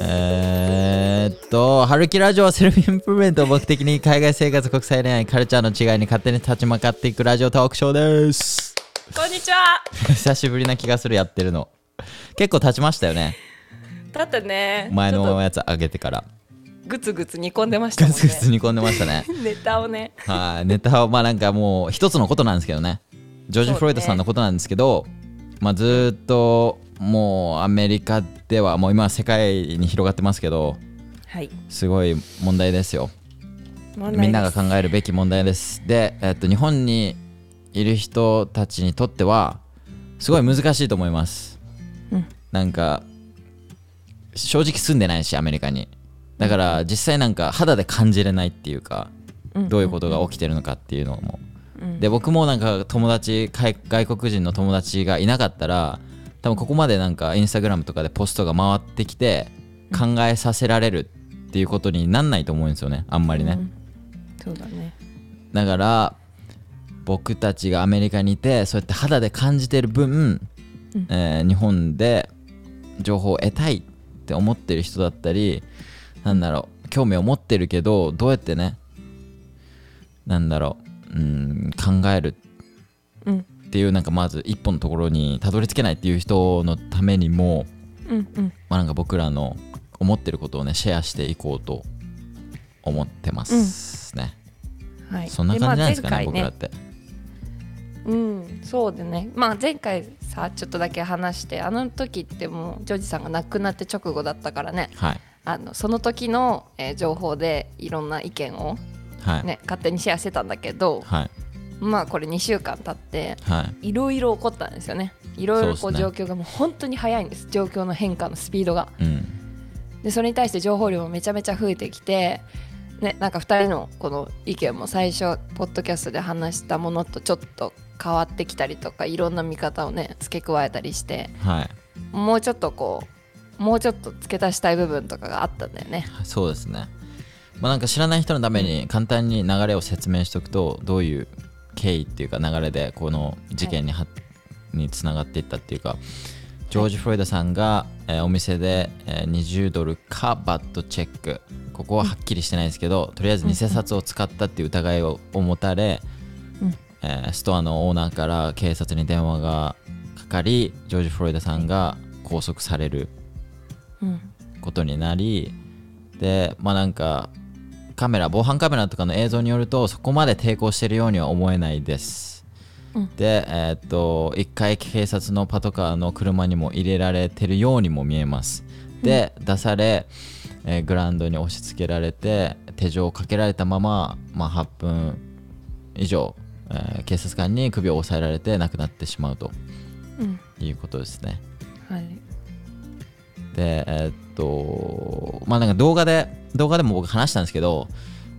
えーっと、春樹ラジオはセルフインプルメントを目的に海外生活、国際恋愛、カルチャーの違いに勝手に立ち向かっていくラジオトークショーです。こんにちは久しぶりな気がする、やってるの。結構経ちましたよね。だってね前のやつ上げてから。とグツグツ煮込んでましたねツグツ煮込んでましたね。ネタをねはい、ネタを、まあなんかもう一つのことなんですけどね。ジョージ・フロイドさんのことなんですけど、まあずーっともうアメリカでは、もう今は世界に広がってますけど、はいすごい問題ですよ。みんなが考えるべき問題です。で、えっと、日本にいる人たちにとっては、すごい難しいと思います。うんなんか、正直住んでないし、アメリカに。だから、実際なんか肌で感じれないっていうか、うんどういうことが起きてるのかっていうのも。うん。で、僕もなんか友達、海外国人の友達がいなかったら、多分ここまでなんかインスタグラムとかでポストが回ってきて、考えさせられるっていうことになんないと思うんですよね、あんまりね。うん。そうだね。だから僕たちがアメリカにいてそうやって肌で感じてる分、えー日本で情報を得たいって思ってる人だったりなんだろう興味を持ってるけどどうやってねなんだろううん考えるうんっていうなんかまず一本のところにたどり着けないっていう人のためにも、うんうん。まあ、なんか僕らの思ってることをねシェアしていこうと思ってますね、はい。そんな感じなんですかねまあ前回僕らって。うんそうでね。まあ前回さちょっとだけ話してあの時ってもうジョージさんが亡くなって直後だったからね。はい。あのその時の、えー情報でいろんな意見をはい、ね勝手にシェアしてたんだけどはい。まあこれ2週間経ってはい。いろいろ起こったんですよね。いろいろこそう状況がもう本当に早いんです。状況の変化のスピードが。うん。でそれに対して情報量もめちゃめちゃ増えてきてねなんか2人のこの意見も最初ポッドキャストで話したものとちょっと変わってきたりとかいろんな見方をね付け加えたりしてはい。もうちょっとこうもうちょっと付け足したい部分とかがあったんだよね。そうですねまあなんか知らない人のために簡単に流れを説明しておくとどういう経緯っていうか流れでこの事件には、につながっていったっていうかジョージ・フロイドさんが、えーお店で、えー20ドルかバッドチェック。ここははっきりしてないですけどとりあえず偽札を使ったっていう疑いをを持たれ、うん。えーストアのオーナーから警察に電話がかかりジョージ・フロイドさんが拘束されるうん。ことになりでまあなんかカメラ防犯カメラとかの映像によるとそこまで抵抗してるようには思えないです、うん。でえーっと一回警察のパトカーの車にも入れられてるようにも見えます。で、出され、えーグラウンドに押し付けられて手錠をかけられたまま、まあ、8分以上、えー警察官に首を押さえられて亡くなってしまうとうん。いうことですね。はい。でえーっとまあなんか動画で動画でも僕話したんですけど、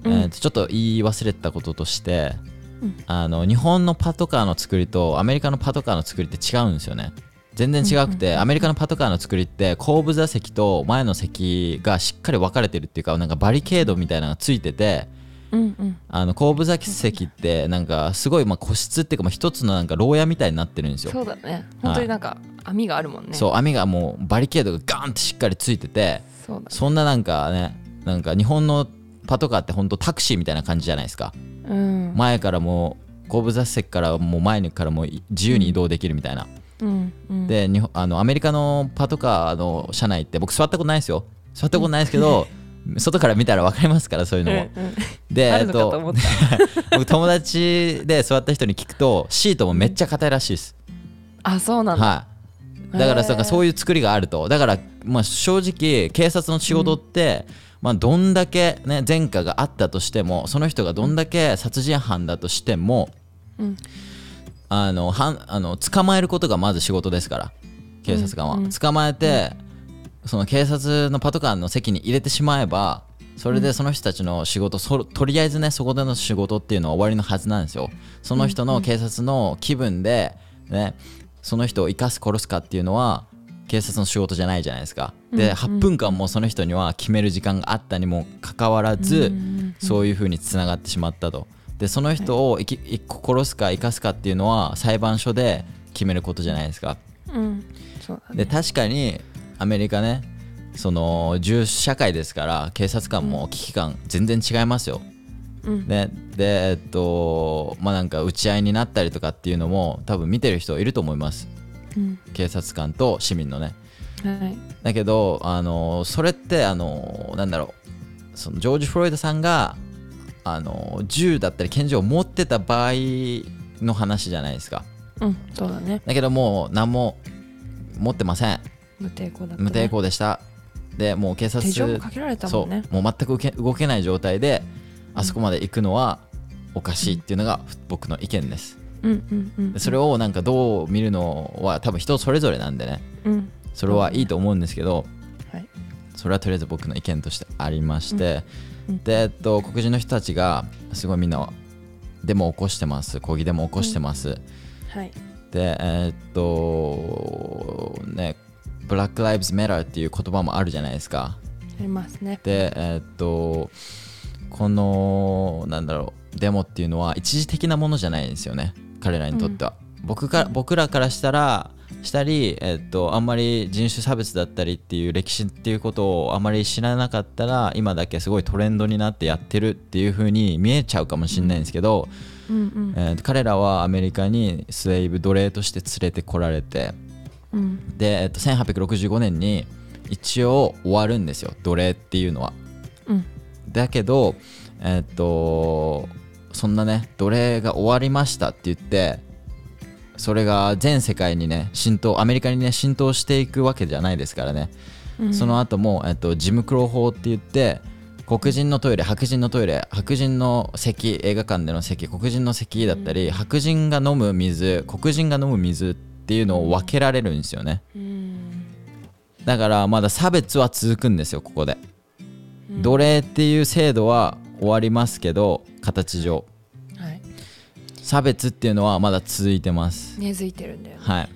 うん。えーっとちょっと言い忘れてたこととして、うん。あの日本のパトカーの作りとアメリカのパトカーの作りって違うんですよね。全然違くて、アメリカのパトカーの作りって後部座席と前の席がしっかり分かれてるっていうかなんかバリケードみたいなのがついててうんうん。あの後部座席ってなんかすごいまあ個室っていうかまあ一つのなんか牢屋みたいになってるんですよ。そうだね。本当になんか網があるもんね。そう網がもうバリケードがガーンってしっかりついててそうだそんななんかねなんか日本のパトカーって本当タクシーみたいな感じじゃないですか。うん。前からもう後部座席からもう前からもう自由に移動できるみたいな、うん。うん。で日本あのアメリカのパトカーの車内って僕座ったことないですよ。座ったことないですけど 外から見たら分かりますからそういうのも、うんうんでえっと 僕友達で座った人に聞くとシートもめっちゃ硬いらしいです、あそうなんだ。はい。だからそういう作りがあると。だからまあ正直警察の仕事って、まあどんだけね前科があったとしてもその人がどんだけ殺人犯だとしても、うん。あのはんあの捕まえることがまず仕事ですから警察官は、うんうん。捕まえて、その警察のパトカーの席に入れてしまえばそれでその人たちの仕事、そとりあえずねそこでの仕事っていうのは終わりのはずなんですよ。その人の警察の気分で、ね、その人を生かす殺すかっていうのは警察の仕事じゃないじゃないですか。で、8分間もその人には決める時間があったにもかかわらず、そういう風につながってしまったと。でその人を生き殺すか生かすかっていうのは裁判所で決めることじゃないですか。うん。そうだでね確かにアメリカねその銃社会ですから警察官も危機感全然違いますよ、うん。ででえっとまあなんか撃ち合いになったりとかっていうのも多分見てる人いると思います。うん。警察官と市民のね。はい。だけどあのそれってあのなんだろう。そのジョージ・フロイドさんがあの銃だったり拳銃を持ってた場合の話じゃないですか。うん。そうだね。だけどもう何も持ってません。無抵抗だね。無抵抗でしたでもう警察手錠もかけられたもんね。そうもう全く動けない状態であそこまで行くのはおかしいっていうのが僕の意見です。うんうんうんでそれをなんかどう見るのは多分人それぞれなんでね。うん。それはいいと思うんですけどはい。それはとりあえず僕の意見としてありまして、うん。うん。で、えっと、黒人の人たちがすごいみんなデモを起こしてます。抗議デモを起こしてます、はい。でえっとねブラック・ライブズ・メターっていう言葉もあるじゃないですか。ありますね。でえっとこのなんだろうデモっていうのは一時的なものじゃないんですよね。彼らにとっては、僕か僕らからしたらしたり、えっと、あんまり人種差別だったりっていう歴史っていうことをあまり知らなかったら今だけすごいトレンドになってやってるっていう風に見えちゃうかもしれないんですけど、うんうん。えー彼らはアメリカにスレイブ奴隷として連れてこられてうんで、えっと、1865年に一応終わるんですよ奴隷っていうのは。うん。だけどえっとそんなね奴隷が終わりましたって言ってそれが全世界にね浸透アメリカにね浸透していくわけじゃないですからね、うん。その後も、えっと、ジムクロ法って言って黒人のトイレ白人のトイレ白人の席映画館での席黒人の席だったり、白人が飲む水黒人が飲む水っていうのを分けられるんですよね。うん。だからまだ差別は続くんですよここで。奴隷っていう制度は終わりますけど形上。はい。差別っていうのはまだ続いてます。根付いてるんだよね。はい、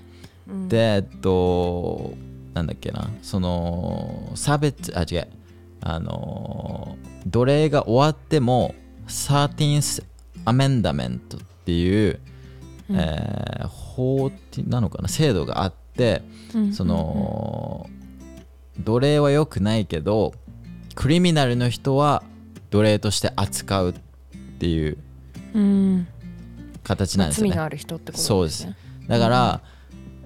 うん。でえっとなんだっけな。その差別あ違う。あの奴隷が終わっても 13th Amendment っていう、うん。えー法ってなのかな制度があってうん。その奴隷は良くないけどクリミナルの人は奴隷として扱うっていううん形なんですよね。罪のある人ってことそうです。だから、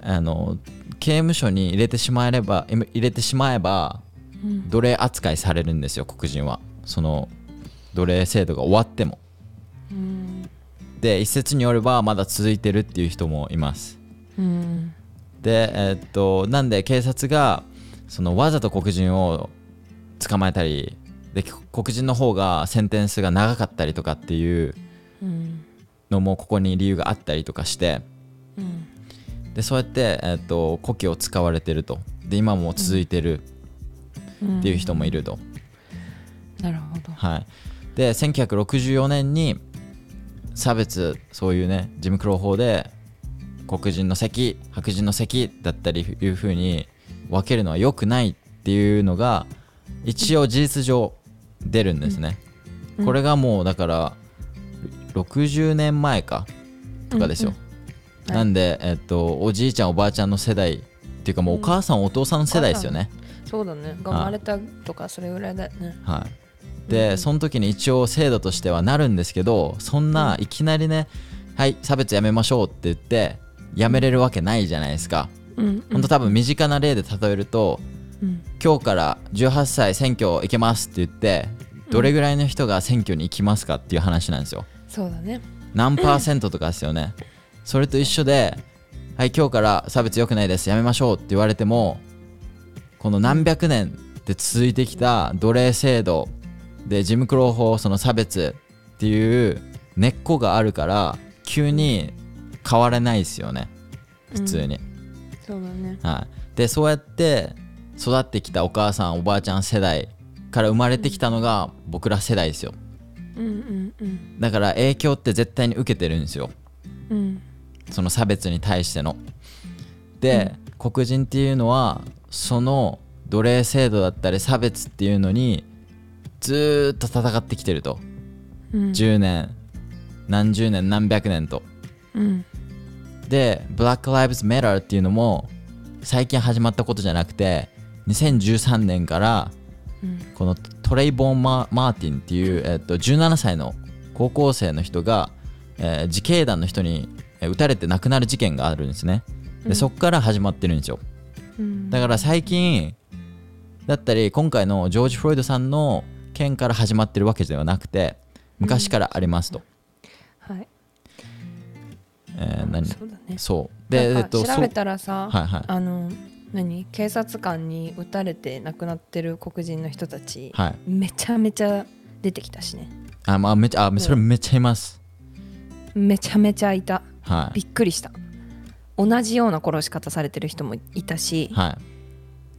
あの刑務所に入れてしまえれば入れてしまえばうん。奴隷扱いされるんですよ黒人は。その奴隷制度が終わっても。うんで一説によればまだ続いてるっていう人もいます。うん。でえっとなんで警察がそのわざと黒人を捕まえたりで黒人の方がセンテンスが長かったりとかっていううん。のもここに理由があったりとかしてうん。でそうやって、えっと古希を使われてると。で今も続いてるっていう人もいると、なるほど。はい。で1964年に差別そういうねジムクロー法で黒人の席白人の席だったりいう風に分けるのは良くないっていうのが一応事実上出るんですね、うん。これがもうだから60年前かとかですよ、うんはい。なんで、えっと、おじいちゃんおばあちゃんの世代っていうかもうお母さん、お父さんの世代ですよね、そうだね。が生まれたとかそれぐらいだよね。はい、で、その時に一応制度としてはなるんですけどそんないきなりね、はい差別やめましょうって言ってやめれるわけないじゃないですか、うんほん。と多分身近な例で例えるとうん。今日から18歳選挙行けますって言ってどれぐらいの人が選挙に行きますかっていう話なんですよ。そうだね。何パーセントとかですよね。それと一緒ではい今日から差別良くないですやめましょうって言われてもこの何百年で続いてきた奴隷制度でジムクロー法その差別っていう根っこがあるから急に変われないですよね。普通に、そうだね。はい、でそうやって育ってきたお母さんおばあちゃん世代から生まれてきたのが僕ら世代ですよ。うんうんうん。だから影響って絶対に受けてるんですよ。うん。その差別に対しての。で、黒人っていうのはその奴隷制度だったり差別っていうのにずーっと戦ってきてると、うん。10年。何十年何百年と。うん。で Black Lives Matter っていうのも最近始まったことじゃなくて2013年からうん。このトレイボーン・ママーティンっていう、えっと、17歳の高校生の人が、えー自警団の人にえー撃たれて亡くなる事件があるんですね。でそこから始まってるんですよ。うん。だから最近だったり今回のジョージ・フロイドさんの件から始まってるわけではなくて昔からありますと、はいえー何そうだねそうで、えっと調べたらさ、はいはいあの何警察官に撃たれて亡くなってる黒人の人たち、はいめちゃめちゃ出てきたしねあまあめちゃあそれめっちゃいますめちゃめちゃいたはいびっくりした同じような殺し方されてる人もいたしはい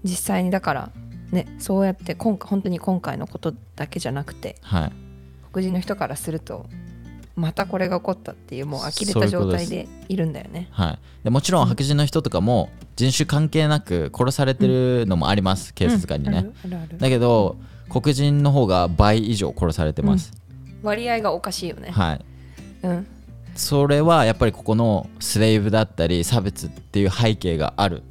実際にだからねそうやって今回本当に今回のことだけじゃなくてはい。黒人の人からするとまたこれが起こったっていうもう呆れた状態でいるんだよね。はい、でもちろん白人の人とかも人種関係なく殺されてるのもあります、警察官にね、うんあるあるある。だけど黒人の方が倍以上殺されてます、割合がおかしいよね。はい。うん。それはやっぱりここのスレイブだったり差別っていう背景がある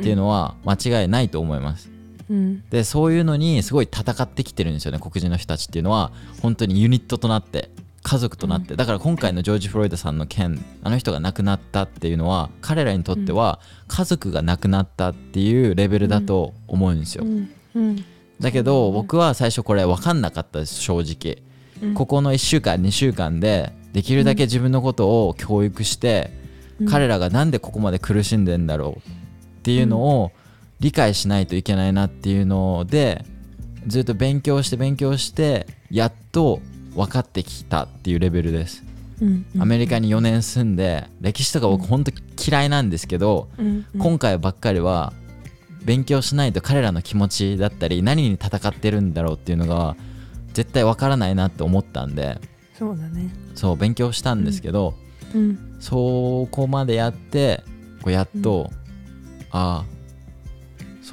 っていうのは間違いないと思いますうん。でそういうのにすごい戦ってきてるんですよね黒人の人たちっていうのは。本当にユニットとなって家族となって、だから今回のジョージ・フロイドさんの件あの人が亡くなったっていうのは彼らにとっては家族が亡くなったっていうレベルだと思うんですよ、うん。うん。だけど僕は最初これ分かんなかったです正直、うん。ここの1週間2週間でできるだけ自分のことを教育して、うん。彼らがなんでここまで苦しんでんだろうっていうのを理解しないといけないなっていうのでずっと勉強して勉強してやっと分かってきたっていうレベルです、うんアメリカに4年住んで歴史とか僕本当嫌いなんですけど、うんうん。今回ばっかりは勉強しないと彼らの気持ちだったり何に戦ってるんだろうっていうのが絶対わからないなって思ったんで。そうだね。そう勉強したんですけど、うん。そこまでやってこうやっと、ああ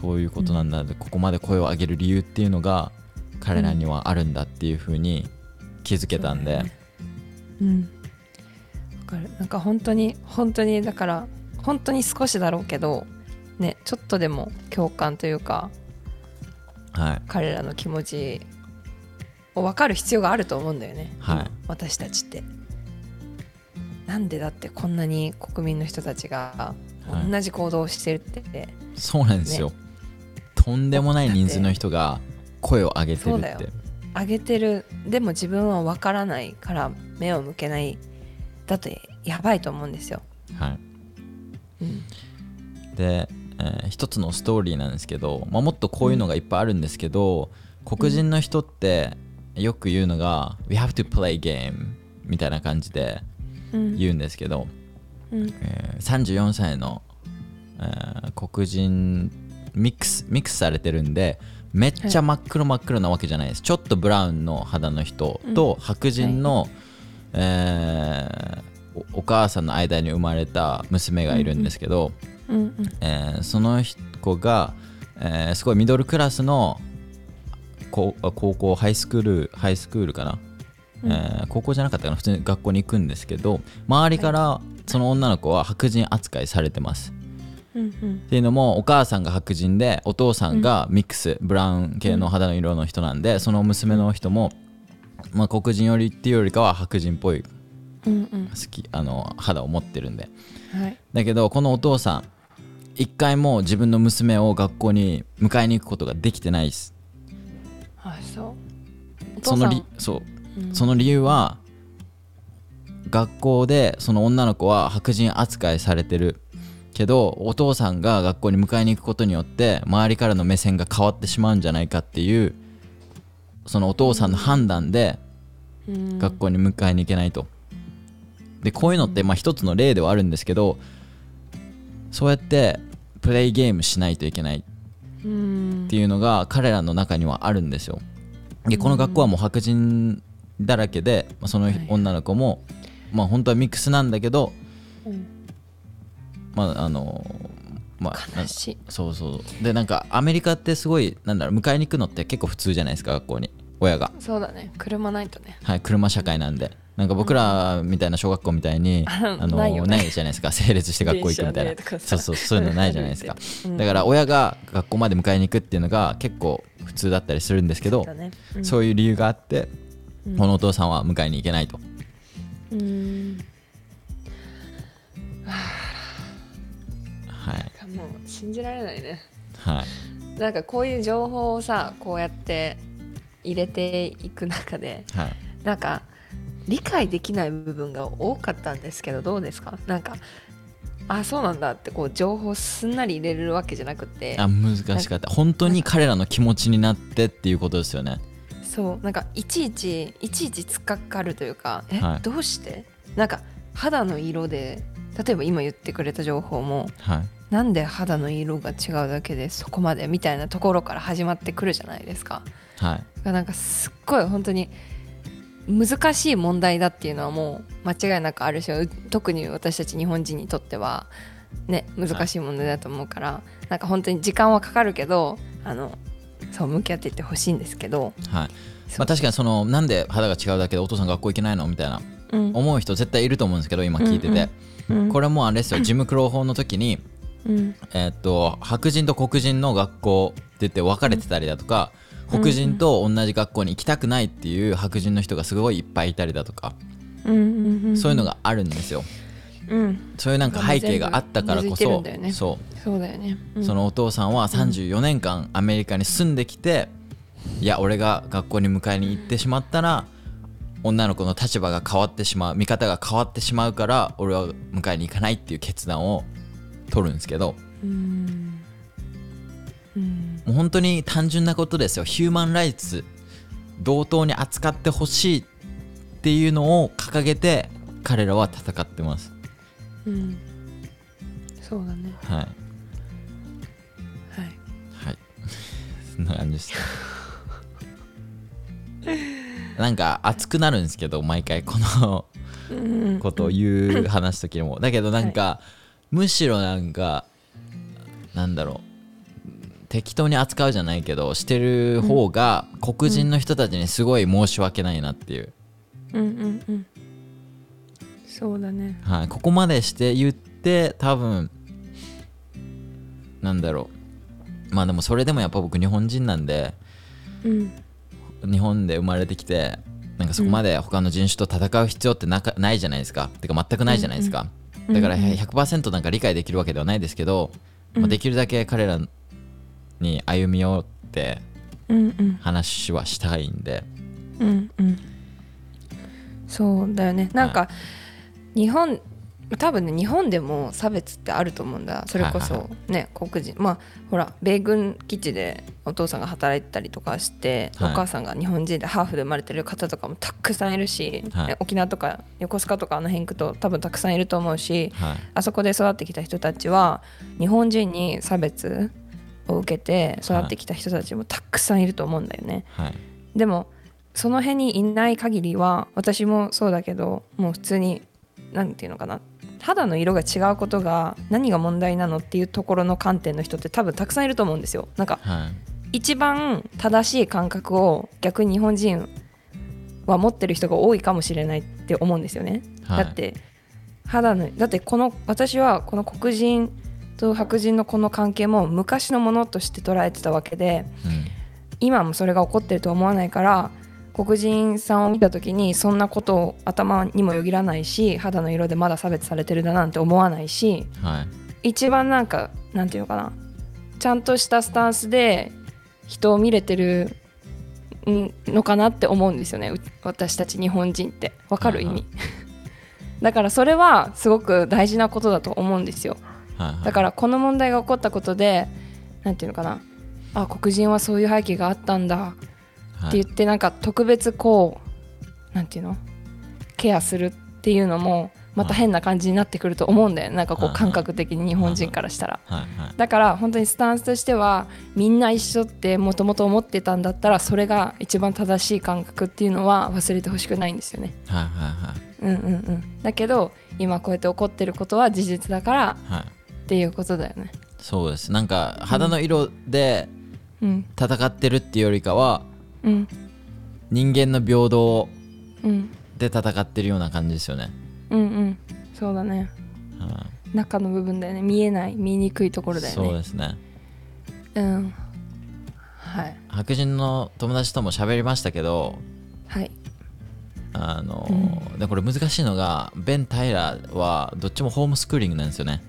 そういうことなんだ、でここまで声を上げる理由っていうのが彼らにはあるんだっていうふうに気づけたんで、そうだよねうん。わかる。なんか本当に本当にだから本当に少しだろうけどねちょっとでも共感というかはい。彼らの気持ちを分かる必要があると思うんだよね、はい。今私たちって。なんでだってこんなに国民の人たちがはい。同じ行動をしてるって、そうなんですよ、とんでもない人数の人が声を上げてるって。上げてる。でも自分は分からないから目を向けない。だとやばいと思うんですよ、はい。うん。で、えー一つのストーリーなんですけど、まあ、もっとこういうのがいっぱいあるんですけど、黒人の人ってよく言うのが「We have to play game」みたいな感じでうん。言うんですけど、うん。えー34歳の、えー黒人ミックスミックスされてるんでめっちゃ真っ黒真っ黒なわけじゃないです、ちょっとブラウンの肌の人と白人の、えーおお母さんの間に生まれた娘がいるんですけど、うんうんえーその子が、えーすごいミドルクラスの高高校ハイスクールハイスクールかな、うん。えー高校じゃなかったかな？普通に学校に行くんですけど周りからその女の子は白人扱いされてますうんうんっていうのもお母さんが白人でお父さんがミックス、ブラウン系の肌の色の人なんでその娘の人も、まあ、黒人よりっていうよりかは白人っぽいうんうん。好きあの肌を持ってるんで。はい。だけどこのお父さん一回も自分の娘を学校に迎えに行くことができてないです。あそう？おそのりそう。うん。その理由は学校でその女の子は白人扱いされてるけどお父さんが学校に迎えに行くことによって周りからの目線が変わってしまうんじゃないかっていうそのお父さんの判断でうん。学校に迎えに行けないと。でこういうのってまあ一つの例ではあるんですけどそうやってプレイゲームしないといけない。っうん。ていうのが彼らの中にはあるんですよ。でこの学校はもう白人だらけで、まあ、そのはい。女の子も、まあ本当はミックスなんだけど、うんまああのまあ悲しい。そうそう。でなんかアメリカってすごいなんだろう迎えに行くのって結構普通じゃないですか学校に。親が。そうだね。車ないとね。はい車社会なんで。なんか僕らみたいな小学校みたいにあ あのないよね。じゃないですか。整列して学校行くみたいな。そうそうそういうのないじゃないですか。うん。だから親が学校まで迎えに行くっていうのが結構普通だったりするんですけどだね。うん。そういう理由があってうん。このお父さんは迎えに行けないと。うんはい。もう信じられないね。はい。なんかこういう情報をさこうやって入れていく中ではい。なんか理解できない部分が多かったんですけどどうですか？なんかあそうなんだってこう情報すんなり入れるわけじゃなくて。あ難しかった。本当に彼らの気持ちになってっていうことですよね。そう。なんかいちいちいちいち突っかかるというかえ、はい。どうして？なんか肌の色で例えば今言ってくれた情報もはいなんで肌の色が違うだけでそこまでみたいなところから始まってくるじゃないですか。はい。なんかすっごい本当に難しい問題だっていうのはもう間違いなくあるしう特に私たち日本人にとってはね難しい問題だと思うから、なんか本当に時間はかかるけどあのそう向き合っていってほしいんですけど、はい。まあ、確かにそのなんで肌が違うだけでお父さん学校行けないのみたいなうん。思う人絶対いると思うんですけど今聞いてて、うん。これもあれですよジムクロ法の時に、うん。えーっと白人と黒人の学校って言って分かれてたりだとか、黒人と同じ学校に行きたくないっていう白人の人がすごいいっぱいいたりだとか、うんうんうんそういうのがあるんですよ。うん。そういうなんか背景があったからこそね。そう。そうだよね、うん。そのお父さんは34年間アメリカに住んできて、いや俺が学校に迎えに行ってしまったら女の子の立場が変わってしまう見方が変わってしまうから俺は迎えに行かないっていう決断を取るんですけどうん。うん。もう本当に単純なことですよ。ヒューマンライツ同等に扱ってほしいっていうのを掲げて彼らは戦ってます。うん。そうだね。はい。はい。はい。そんな感じです。なんか熱くなるんですけど毎回このうん。ことを言う話す時も。だけどなんか、むしろなんかなんだろう。適当に扱うじゃないけどしてる方が黒人の人たちにすごい申し訳ないなっていう、うんうんうん。そうだね。はい、ここまでして言って多分なんだろう。まあでもそれでもやっぱ僕日本人なんでうん。日本で生まれてきてなんかそこまで他の人種と戦う必要ってなかないじゃないですか。てか全くないじゃないですか、うんだからうんうん100%なんか理解できるわけではないですけど、うん。まあ、できるだけ彼らに歩み寄って話はしたいんで。うんうん。そうだよね。なんか、日本多分ね日本でも差別ってあると思うんだ。それこそね黒人。まあほら米軍基地でお父さんが働いてたりとかして、はい。お母さんが日本人でハーフで生まれてる方とかもたくさんいるし、はい。ね沖縄とか横須賀とかあの辺行くと多分たくさんいると思うしはい。あそこで育ってきた人たちは日本人に差別を受けて育ってきた人たちもたくさんいると思うんだよね。はい。でもその辺にいない限りは私もそうだけどもう普通に何て言うのかな肌の色が違うことが何が問題なのっていうところの観点の人って多分たくさんいると思うんですよ。なんかはい一番正しい感覚を逆に日本人は持ってる人が多いかもしれないって思うんですよね。はいだって肌のだってこの私はこの黒人と白人のこの関係も昔のものとして捉えてたわけでうん今もそれが起こってるとは思わないから黒人さんを見た時にそんなことを頭にもよぎらないし肌の色でまだ差別されてるだなんて思わないしはい。一番なんかなんていうのかな。ちゃんとしたスタンスで人を見れてるんのかなって思うんですよね。う私たち日本人って。わかる意はいは味 だからそれはすごく大事なことだと思うんですよ。はいはい。だからこの問題が起こったことでなんていうのかな。あ黒人はそういう背景があったんだ。はいって言ってなんか特別こうなんていうの？ケアするっていうのもまた変な感じになってくると思うんだよね。なんかこはいう感覚的に日本人からしたら。だから本当にスタンスとしてはみんな一緒ってもともと思ってたんだったらそれが一番正しい感覚っていうのは忘れてほしくないんですよね。はいはいうんうんうん。だけど今こうやって起こってることは事実だからっていうことだよね。そうです。なんか肌の色でうん。戦ってるっていうよりかはうん。人間の平等うん。で戦ってるような感じですよね、うんうん。そうだね。はい中の部分だよね。見えない見にくいところだよそうねですね。うん。はい。白人の友達とも喋りましたけどはい。あの、でこれ難しいのがベン・タイラーはどっちもホームスクーリングなんですよね。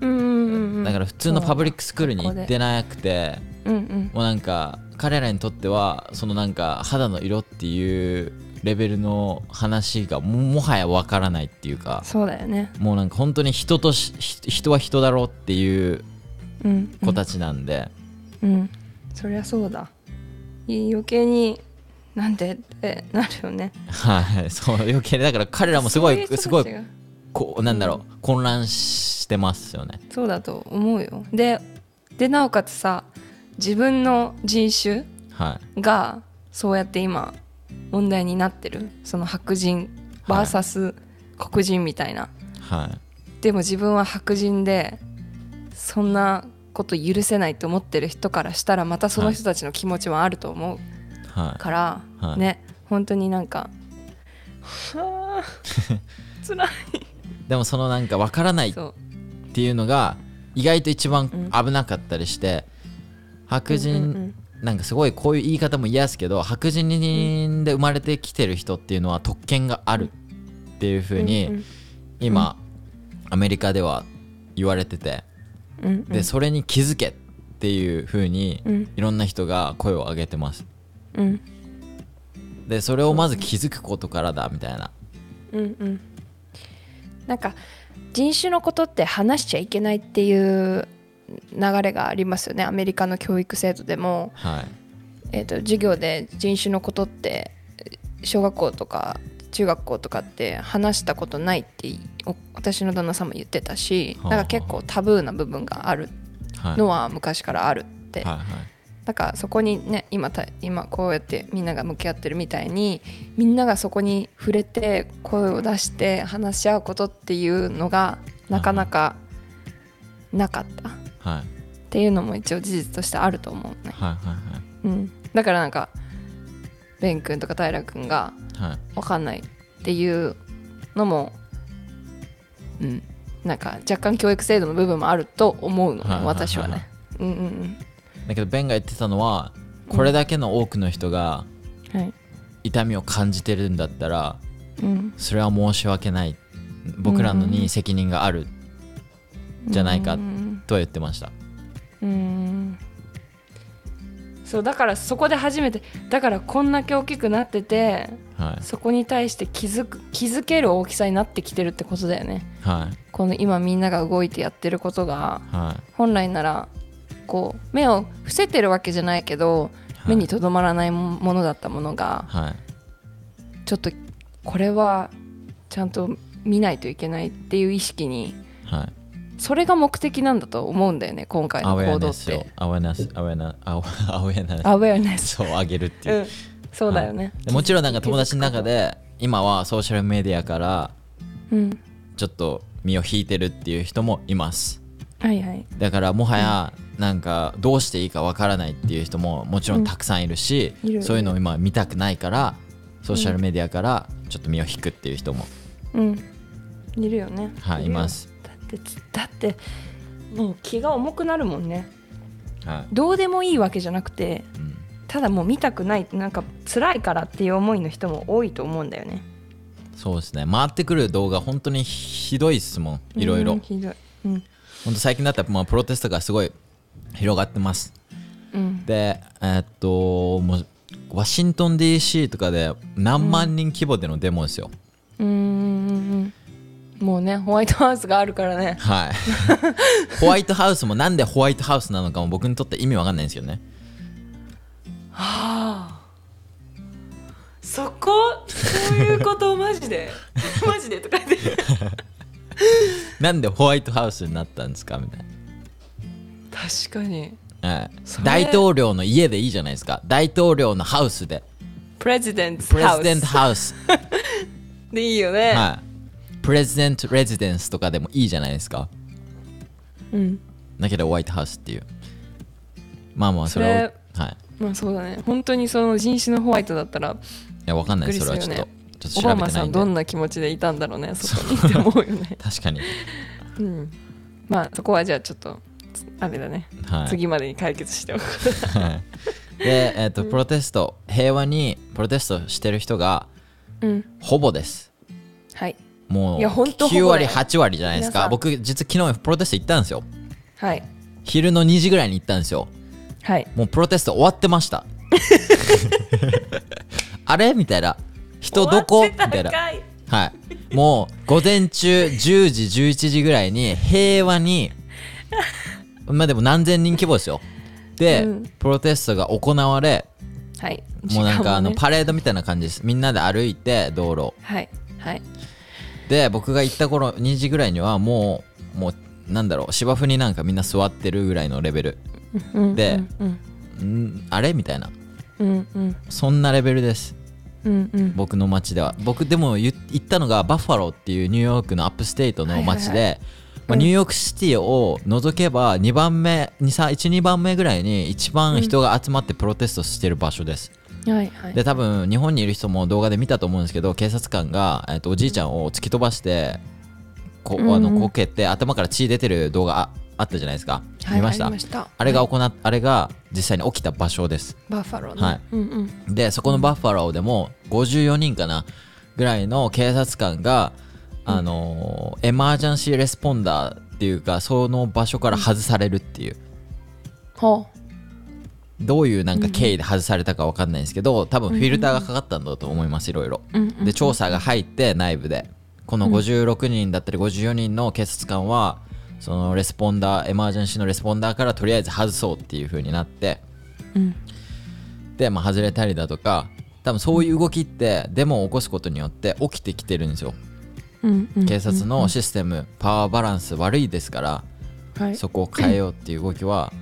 うんうんうんうん。だから普通のパブリックスクールに行ってなくてうんうん。もうなんか彼らにとってはそのなんか肌の色っていうレベルの話がももはやわからないっていうかそうだよね。もうなんか本当に人としひ人は人だろうっていううん子たちなんで、うん。そりゃそうだ。い余計になんでってなるよね。はい。そう余計にだから彼らもすごいすごいがこうなんだろう、混乱してますよね。そうだと思うよ。ででなおかつさ自分の人種はい。がそうやって今問題になってる。その白人はい。VS 黒人みたいな、はい。でも自分は白人でそんなこと許せないと思ってる人からしたらまたその人たちの気持ちはあると思う。はい。から、はい。ね本当になんかはあ辛い。でもそのなんかわからないっていうのが意外と一番うん。危なかったりして、白人、なんかすごいこういう言い方も嫌ですけど白人で生まれてきてる人っていうのは特権があるっていう風に、うん今、アメリカでは言われてて。でそれに気づけっていう風にうん。いろんな人が声を上げてます。うん。でそれをまず気づくことからだみたいな。うんうん。なんか人種のことって話しちゃいけないっていう流れがありますよね。アメリカの教育制度でも、はい。えー、と授業で人種のことって小学校とか中学校とかって話したことないってお私の旦那さんも言ってたしはあなんか結構タブーな部分があるはい。のは昔からあるって。はいはい。だからそこにね今た今こうやってみんなが向き合ってるみたいにみんながそこに触れて声を出して話し合うことっていうのがなかなかなかった。っはい。ていうのも一応事実としてあると思うね、はいはいうん、だからなんかベン君とか平君がはい。はい分かんないっていうのもうん。なんか若干教育制度の部分もあると思うのね、はいはいはいはい。私はね。うんうんだけどベンが言ってたのはこれだけの多くの人が痛みを感じてるんだったらうん。それは申し訳ない。僕らのに責任があるじゃないか。うんとは言ってました。うん。そうだからそこで初めてだからこんだけ大きくなっててはい。そこに対して気づく気づける大きさになってきてるってことだよね。はい。この今みんなが動いてやってることが。はい。本来ならこう目を伏せてるわけじゃないけどはい。目にとどまらないものだったものがはい。ちょっとこれはちゃんと見ないといけないっていう意識にはいそれが目的なんだと思うんだよね今回のアウェア行動って。アウェアネスアウェアネアウアウェアネアウェアネス。ス を上げるっていう、うん。そうだよね、でもちろんなんか友達の中で今はソーシャルメディアからうん。ちょっと身を引いてるっていう人もいます。はいはい。だからもはやなんかどうしていいかわからないっていう人ももちろんたくさんいるし、うん。そういうのを今見たくないからソーシャルメディアからちょっと身を引くっていう人も、うん。いるよね。はい、います、だってだってもう気が重くなるもんね。はい。どうでもいいわけじゃなくてうん、ただもう見たくないなんか辛いからっていう思いの人も多いと思うんだよね。そうですね。回ってくる動画本当にひどいっすもん。いろいろ。うんひどい。うん。本当最近だったらまあプロテストがすごい広がってます。うん。でえーっともうワシントン DC とかで何万人規模でのデモですよ、うんもうねホワイトハウスがあるからね。はい。ホワイトハウスもなんでホワイトハウスなのかも僕にとって意味わかんないんですよね。はあそこ？そういうこと？マジで？マジでとか言って。なんでホワイトハウスになったんですかみたい確かに。大統領の家でいいじゃないですか。大統領のハウスで。プレジデントハウスでいいよね、はいプレジデントレジデンスとかでもいいじゃないですか。うん。だけどホワイトハウスっていう。まあまあそれをそはい。まあそうだね。本当にその人種のホワイトだったらいやわかんないですそれはちょっとちょっとオバ調べてないんで。マさんどんな気持ちでいたんだろうねそこにって思うよね。確かに、うん。まあそこはじゃあちょっとあれだね、はい、次までに解決しておくはい。で、えっとプロテスト。平和にプロテストしてる人がうん。ほぼです。はいもういやほんとほぼだ9よ割8割じゃないですか。僕実は昨日プロテスト行ったんですよ。はい。昼の2時ぐらいに行ったんですよ。はい。もうプロテスト終わってました。あれ？みたいな。人どこ？みたいな。はい。もう午前中10時11時ぐらいに平和にまあでも何千人規模ですよ。で、うん。プロテストが行われはい。もうなんかあのパレードみたいな感じです。みんなで歩いて道路はい。はいで僕が行った頃2時ぐらいにはもうもうなんだろう芝生になんかみんな座ってるぐらいのレベル。うんでうんん。あれ？みたいな。うんうん。そんなレベルです。うんうん。僕の街では。僕でも言行ったのがバッファローっていうニューヨークの upstate の街で、はいはい。まあ、ニューヨークシティを除けば2番目12番目ぐらいに一番人が集まってプロテストしてる場所です、はいはい。で多分日本にいる人も動画で見たと思うんですけど警察官が、えっとおじいちゃんを突き飛ばしてこうんうん。あのこけて頭から血出てる動画ああったじゃないですか、はい見ました？ありました。あれが行っあれが実際に起きた場所です。バッファローね。はい。うんうん。でそこのバッファローでも54人かなぐらいの警察官が、あのー emergency responder っていうかその場所から外されるっていう、ほどういうなんか経緯で外されたかわかんないんですけど多分フィルターがかかったんだと思いますいろいろで調査が入って内部で。この56人だったり54人の警察官はその responder emergency の responder からとりあえず外そうっていう風になって。うん。で、まあ、外れたりだとか多分そういう動きってデモを起こすことによって起きてきてるんですよ。警察のシステムパワーバランス悪いですからはい。そこを変えようっていう動きは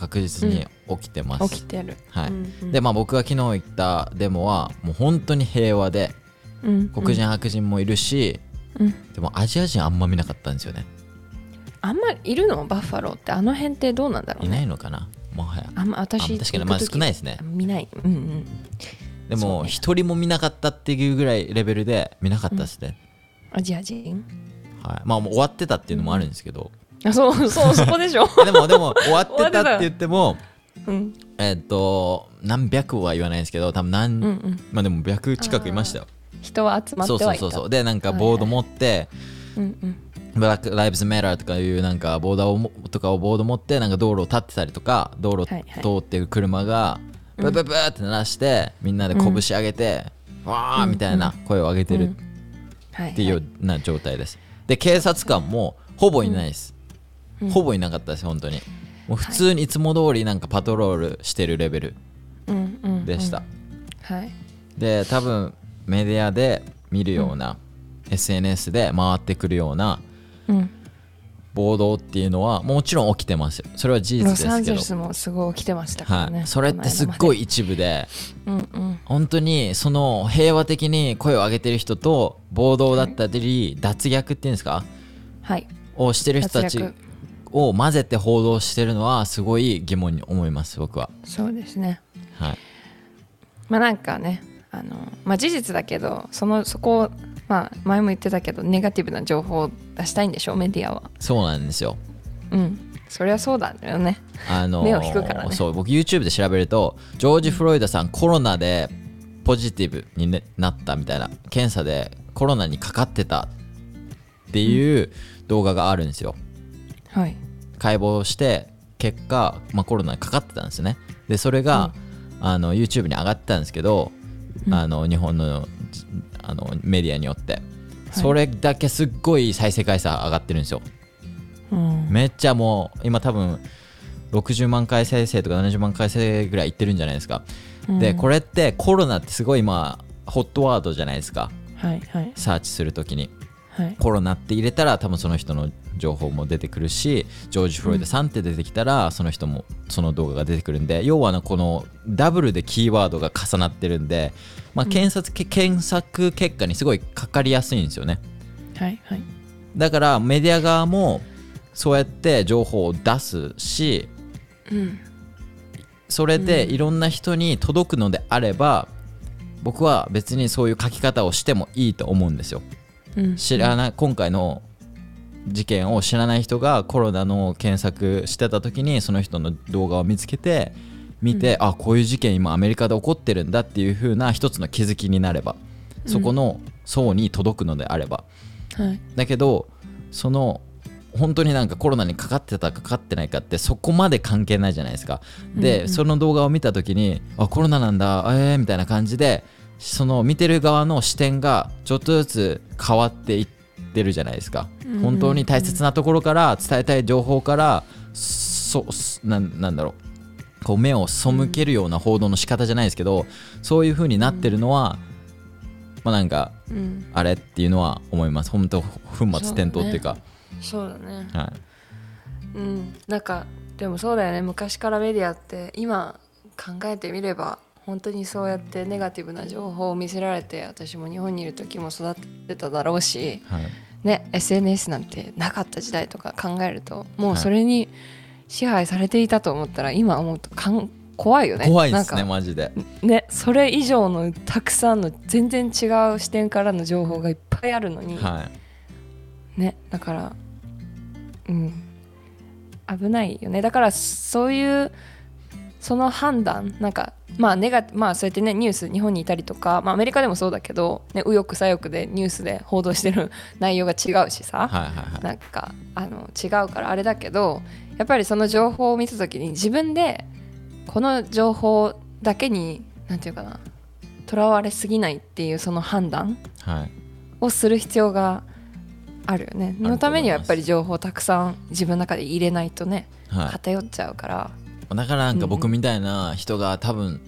確実に起きてます、起きてる。はい。うんうん。でまあ僕が昨日行ったデモはもう本当に平和でうん黒人白人もいるし、うん。でもアジア人あんま見なかったんですよね。あんまりいるの？バッファローってあの辺ってどうなんだろういねないのかな？もはや。あんま私あ確かにまあ少ないですね。見ない。うんうん。でも一人も見なかったっていうぐらいレベルで見なかったですね、アジア人？はい、まあもう終わってたっていうのもあるんですけど、あそうそうそこでしょ。でもでも終わってたって言ってもうん。えっと何百は言わないんですけど多分何、うんうん。まあでも100近くいましたよ。人は集まってはいた。そうそうそうそう。でなんかボード持って、うんうんブラック・ライブズ・メターとかいうなんかボーダーをもとかをボード持ってなんか道路を立ってたりとか道路通ってる車がブブブーって鳴らしてみんなで拳上げて、わーみたいな声を上げてるはい。っていうような状態です。で警察官もほぼいないです、ほぼいなかったです本当に。もう普通にいつも通りなんかパトロールしてるレベルうんうんでした、はい。で多分メディアで見るような、SNS で回ってくるようなうん。暴動っていうのはもちろん起きてますよ。それは事実ロですけど。サンゼルスもすごい起きてましたからね。はい、それってすっごい一部でうんうん。本当にその平和的に声を上げてる人と暴動だったり、脱逆っていうんですか？はい。をしてる人たちを混ぜて報道してるのはすごい疑問に思います僕は。そうですね。はい。まあなんかねあのまあ事実だけどそのそこをまあ前も言ってたけどネガティブな情報を出したいんでしょメディアは。そうなんですよ。うん。そりゃそうだよね。あのー目を引くからね。そう僕 YouTube で調べるとジョージ・フロイドさんコロナでポジティブにねなったみたいな検査でコロナにかかってたっていう動画があるんですよ。はい解剖して結果、まあ、コロナにかかってたんですよね。でそれが、あの YouTube に上がってたんですけど、あの日本のじあのメディアによって、それだけすっごい再生回数上がってるんですよ。うん。めっちゃもう今多分60万回再生とか70万回再生ぐらいいってるんじゃないですか、でこれってコロナってすごい今ホットワードじゃないですか。はいはい。サーチするときに。はい。コロナって入れたら多分その人の情報も出てくるしジョージ・フロイドさんって出てきたら、その人もその動画が出てくるんで要はなこのダブルでキーワードが重なってるんで、まあ、検索、け検索結果にすごいかかりやすいんですよね。はいはい。だからメディア側もそうやって情報を出すしうん。それでいろんな人に届くのであれば僕は別にそういう書き方をしてもいいと思うんですよ。うん。知らない今回の事件を知らない人がコロナの検索してた時にその人の動画を見つけて見て、あこういう事件今アメリカで起こってるんだっていう風な一つの気づきになればそこの層に届くのであれば、はい。だけどその本当になんかコロナにかかってたかかってないかってそこまで関係ないじゃないですか。で、うんうん。その動画を見た時にあコロナなんだえー、みたいな感じでその見てる側の視点がちょっとずつ変わっていってるじゃないですか、本当に大切なところから伝えたい情報からそなんなんだろう。こう目を背けるような報道の仕方じゃないですけど、そういう風になってるのは、まあなんかうん。あれっていうのは思います。本当粉末転倒っていうか。そうだね。はい。うん。なんかでもそうだよね。昔からメディアって今考えてみれば本当にそうやってネガティブな情報を見せられて私も日本にいる時も育ってただろうし、はい。ね、SNS なんてなかった時代とか考えるともうそれに支配されていたと思ったら今思うとかん怖いよね。怖いですねなんかマジで。ねそれ以上のたくさんの全然違う視点からの情報がいっぱいあるのに、はい。ねだからうん。危ないよね。だからそういうその判断なんかまあネガまあそうやってねニュース日本にいたりとか、まあ、アメリカでもそうだけど、ね、右翼左翼でニュースで 報道してる 内容が違うしさ、はいはいはい。なんかあの違うからあれだけどやっぱりその情報を見た時に自分でこの情報だけになんていうかなとらわれすぎないっていうその判断はい。をする必要があるよね。ます。のためにはやっぱり情報をたくさん自分の中で入れないとねはい。偏っちゃうから、だからなんか僕みたいな人が多分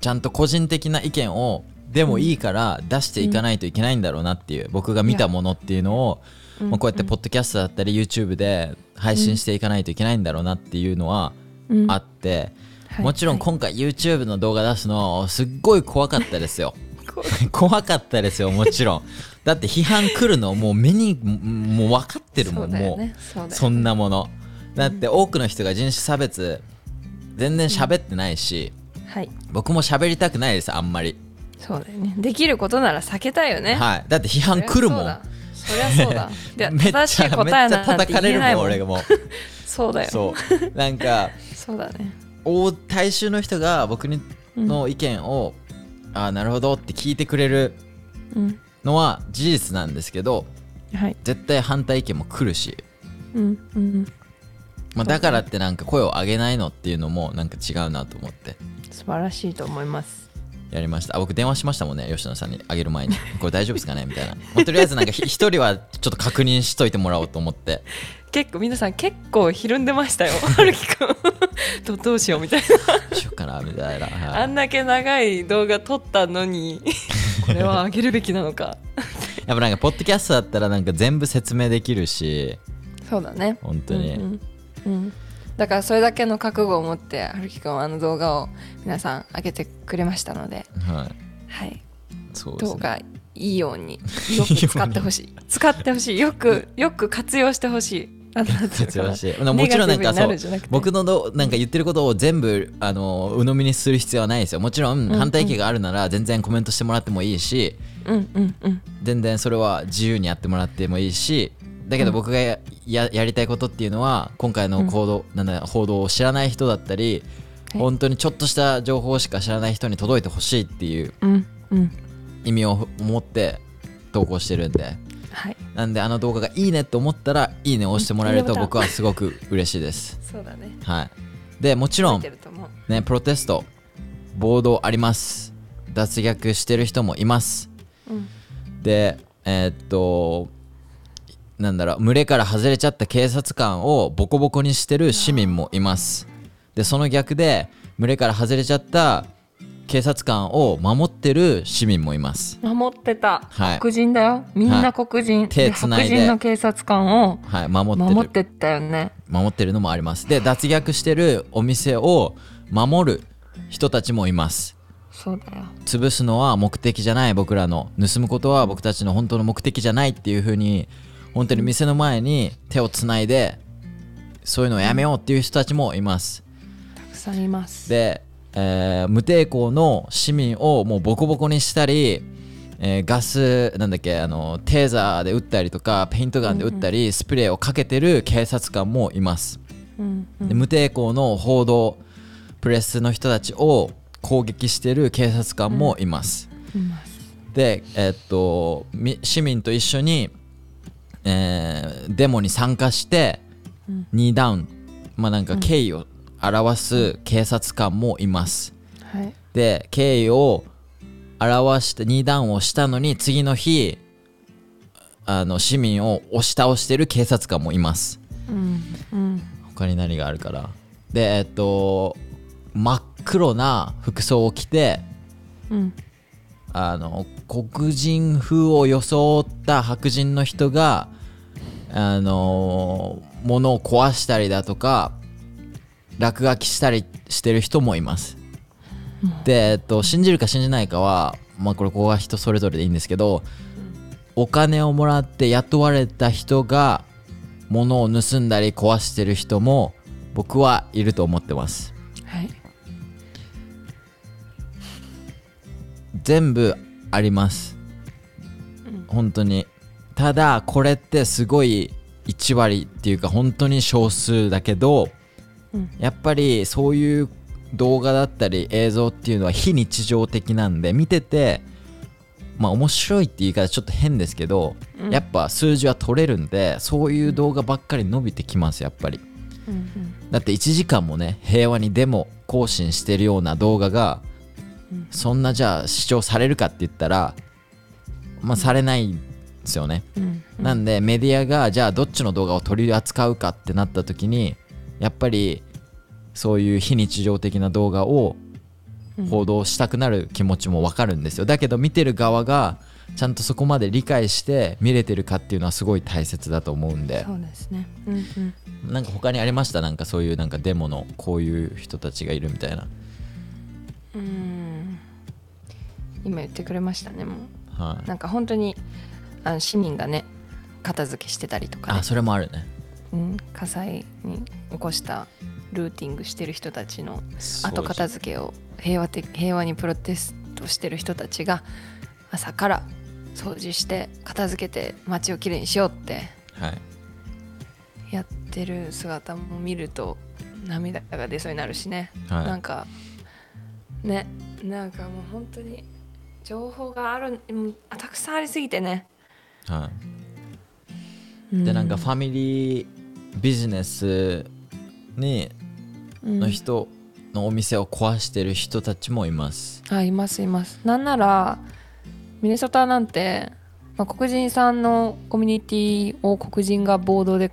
ちゃんと個人的な意見をでもいいから出していかないといけないんだろうなっていう僕が見たものっていうのをうんまあこうやってポッドキャストだったり YouTube で配信していかないといけないんだろうなっていうのはうん。あってはい。もちろんはい。今回 YouTube の動画出すのすっごい怖かったですよ。こ 怖かったですよもちろん。だって批判来るのもう目にもう分かってるもんもう。そんなもの。だって多くの人が人種差別全然喋ってないし、はい。僕も喋りたくないですあんまり、そうだよね。できることなら避けたいよね。はい。だって批判来るもん。そりゃそうだ。ゃ 正しい答えなんて言えないもん。俺がも。う そうだよ。そう。なんか そうだね。大大衆の人が僕にうんの意見を、ああなるほどって聞いてくれるうん。のは事実なんですけどはい。絶対反対意見も来るし、うんうんまあ、だからってなんか声を上げないのっていうのもなんか違うなと思って。素晴らしいと思います。やりました。あ僕電話しましたもんね吉野さんに。あげる前に。これ大丈夫ですかね？みたいな、まあとりあえずなんかひ一人はちょっと確認しといてもらおうと思って。結構皆さん結構ひるんでましたよ。春樹くん。どどうしようみたいな。しようかなみたいな、はい。あんだけ長い動画撮ったのにこれは上げるべきなのか。やっぱなんかポッドキャストだったらなんか全部説明できるし。そうだね。本当に、うんうんうんだからそれだけの覚悟を持って春樹くんはあの動画を皆さん上げてくれましたのではい。はい。そうですね。動画いいように よく使ってほしい。使ってほしい。よくよく活用してほしい。活用してもちろんなんかそう僕のどなんか言ってることを全部あの鵜呑みにする必要はないですよ。もちろん。反対意見があるなら全然コメントしてもらってもいいしうんうんうん。全然それは自由にやってもらってもいいしだけど僕がやややりたいことっていうのは今回の行動、なんだ報道を知らない人だったり、はい本当にちょっとした情報しか知らない人に届いてほしいっていううんうん。意味を持って投稿してるんで。はい。なんであの動画がいいねと思ったらいいねを押してもらえるとうん僕はすごく嬉しいです。そうだね。はい。でもちろんねプロテスト暴動あります。脱虐してる人もいます。うん。でえーっとなんだろう群れから外れちゃった警察官をボコボコにしてる市民もいます。でその逆で群れから外れちゃった警察官を守ってる市民もいます。守ってた、はい。黒人だよ。みんな黒人、手で白つないで。人の警察官をはい守ってったよね。守ってるのもあります。で脱虐してるお店を守る人たちもいます。そうだよ。潰すのは目的じゃない僕らの。盗むことは僕たちの本当の目的じゃないっていう風に本当に店の前に手をつないでそういうのをやめようっていう人たちもいます。たくさんいます。でえー無抵抗の市民をもうボコボコにしたり、えーガスなんだっけあのテーザーで撃ったりとかペイントガンで撃ったり、スプレーをかけてる警察官もいます、うんで無抵抗の報道プレスの人たちを攻撃してる警察官もいます、います。でえっとみ市民と一緒に、えーデモに参加して、うん。ニーダウンまあなんか敬意を表す警察官もいます。はい。で敬意を表してニーダウンをしたのに次の日あの市民を押し倒してる警察官もいます。うん。うん。他に何があるから。でえっと真っ黒な服装を着てうんあの黒人風を装った白人の人があの物を壊したりだとか落書きしたりしてる人もいます。で、えっと、信じるか信じないかはまあこれここは人それぞれでいいんですけどお金をもらって雇われた人が物を盗んだり壊してる人も僕はいると思ってます。はい全部あります、本当に。ただこれってすごい1割っていうか本当に少数だけど、うん。やっぱりそういう動画だったり映像っていうのは非日常的なんで見ててまあ面白いって言い方ちょっと変ですけど、うん。やっぱ数字は取れるんでそういう動画ばっかり伸びてきますやっぱり。うんうん。だって1時間もね平和にデモ更新してるような動画が、うんそんなじゃあ視聴されるかって言ったらまあされないんですよね、うん。なんでメディアがじゃあどっちの動画を取り扱うかってなった時にやっぱりそういう非日常的な動画を報道したくなる気持ちもわかるんですよ。だけど見てる側がちゃんとそこまで理解して見れてるかっていうのはすごい大切だと思うんで。そうですね。うんうん。なんか他にありました？なんかそういうなんかデモのこういう人たちがいるみたいな。うん今言ってくれましたねもう。はい。なんか本当にあの市民がね片付けしてたりとか、ね。あそれもあるね。うん、火災に起こしたルーティングしてる人たちの後片付けを平和的平和にプロテストしてる人たちが朝から掃除して片付けて街をきれいにしようってはい。やってる姿も見ると涙が出そうになるしね、はい。なんかねなんかもう本当に情報があるうんたくさんありすぎてね、はい、でなんかファミリービジネスにうん。の人のお店を壊してる人たちもいます、あいますいます。なんならミネソタなんて、まあ、黒人さんのコミュニティを黒人が暴動で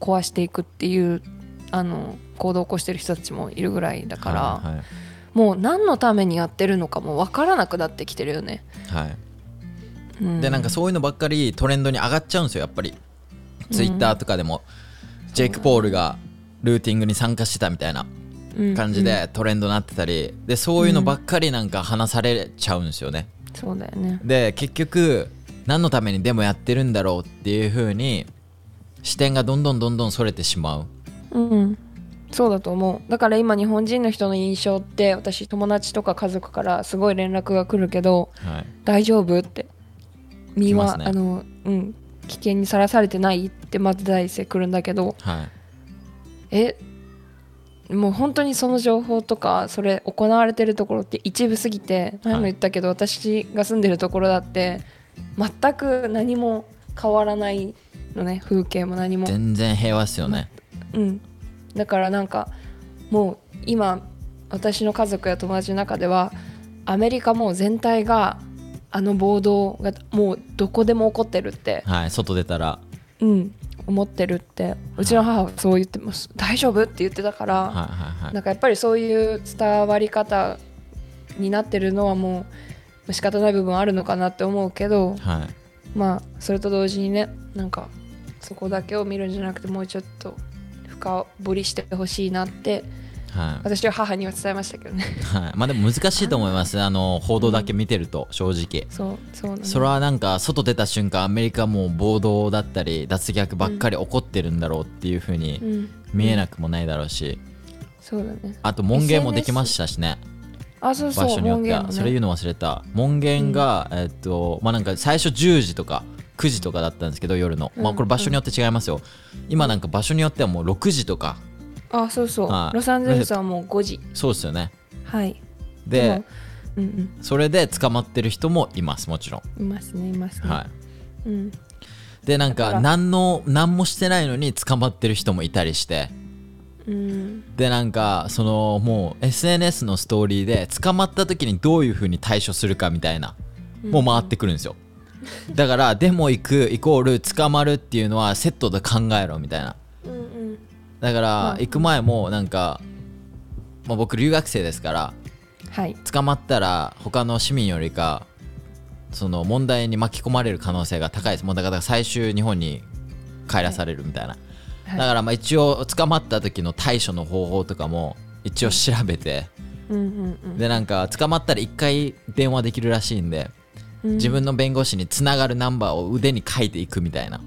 壊していくっていうあの行動を起こしてる人たちもいるぐらいだから、はいはいもう何のためにやってるのかも分からなくなってきてるよね、はい。うん。でなんかそういうのばっかりトレンドに上がっちゃうんですよやっぱり。ツイッターとかでも、ジェイク・ポールがルーティングに参加してたみたいなうん。感じでトレンドになってたり。でそういうのばっかりなんか話されちゃうんですよね。そうだよね。で結局何のためにデモやってるんだろうっていう風に視点がどんどんどんどんそれてしまう。うんそうだと思う。だから今日本人の人の印象って私友達とか家族からすごい連絡が来るけどはい。大丈夫？って。身は、ね。あのうん。危険にさらされてないってまず第一声来るんだけどはい。えもう本当にその情報とかそれ行われてるところって一部すぎて前も言ったけど、私が住んでるところだって全く何も変わらないのね風景も何も。全然平和っすよね。うん、だからなんかもう今私の家族や友達の中ではアメリカもう全体があの暴動がもうどこでも起こってるって、はい外出たら。うん、思ってるってうちの母はそう言ってます。大丈夫って言ってたから、はいはいはい。なんかやっぱりそういう伝わり方になってるのはもう仕方ない部分あるのかなって思うけどはい。まあそれと同時にねなんかそこだけを見るんじゃなくてもうちょっと深掘りしてほしいなってはい。私は母には伝えましたけどね。はい、まあでも難しいと思います。あ？の報道だけ見てると正直。そうそうなんだ。それはなんか外出た瞬間アメリカもう暴動だったり脱逆ばっかり起こってるんだろうっていう風にうん。見えなくもないだろうし。そうだね。あと門限もできましたしね。あそうそう場所によっては、それ言うの忘れた。門限が、えっとまあなんか最初10時とか9時とかだったんですけど夜の、まあうんこれ場所によって違いますよ、今なんか場所によってはもう6時とか。あそうそう。はい。ロサンゼルスはもう5時。そうですよね。はい。でもうんそれで捕まってる人もいますもちろん、うんいますねいますね、はい。うん。でなんだか何の何もしてないのに捕まってる人もいたりして。うん。でなんかそのもう SNS のストーリーで捕まった時にどういう風に対処するかみたいなもう回ってくるんですよだからデモ行くイコール捕まるっていうのはセットで考えろみたいな。うんうん。だからうん。行く前もなんか、まあ、僕留学生ですからはい。捕まったら他の市民よりかその問題に巻き込まれる可能性が高いです。もうだから最終日本に帰らされるみたいな、はい。だからまあ一応捕まった時の対処の方法とかも一応調べて、うんうんうん。でなんか捕まったら1回電話できるらしいんで、うん自分の弁護士につながるナンバーを腕に書いていくみたいな、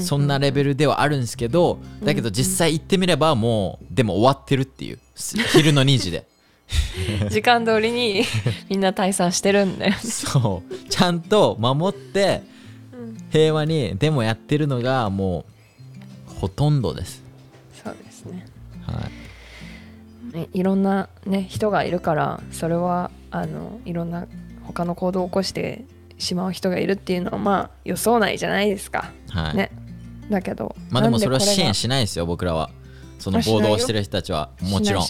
そんなレベルではあるんですけどだけど実際行ってみればもうでも終わってるっていう。す昼の2時で。時間通りにみんな退散してるんで。そう。ちゃんと守って平和にでもやってるのがもうほとんどです、そうですね。はい、ねいろんな、ね、人がいるからそれはあのいろんな他の行動を起こしてしまう人がいるっていうのはまあ予想内じゃないですか、はい。ね。だけどまあでもそれは支援ししないですよ僕らは。そのあしないよ暴動してる人たちはもちろん。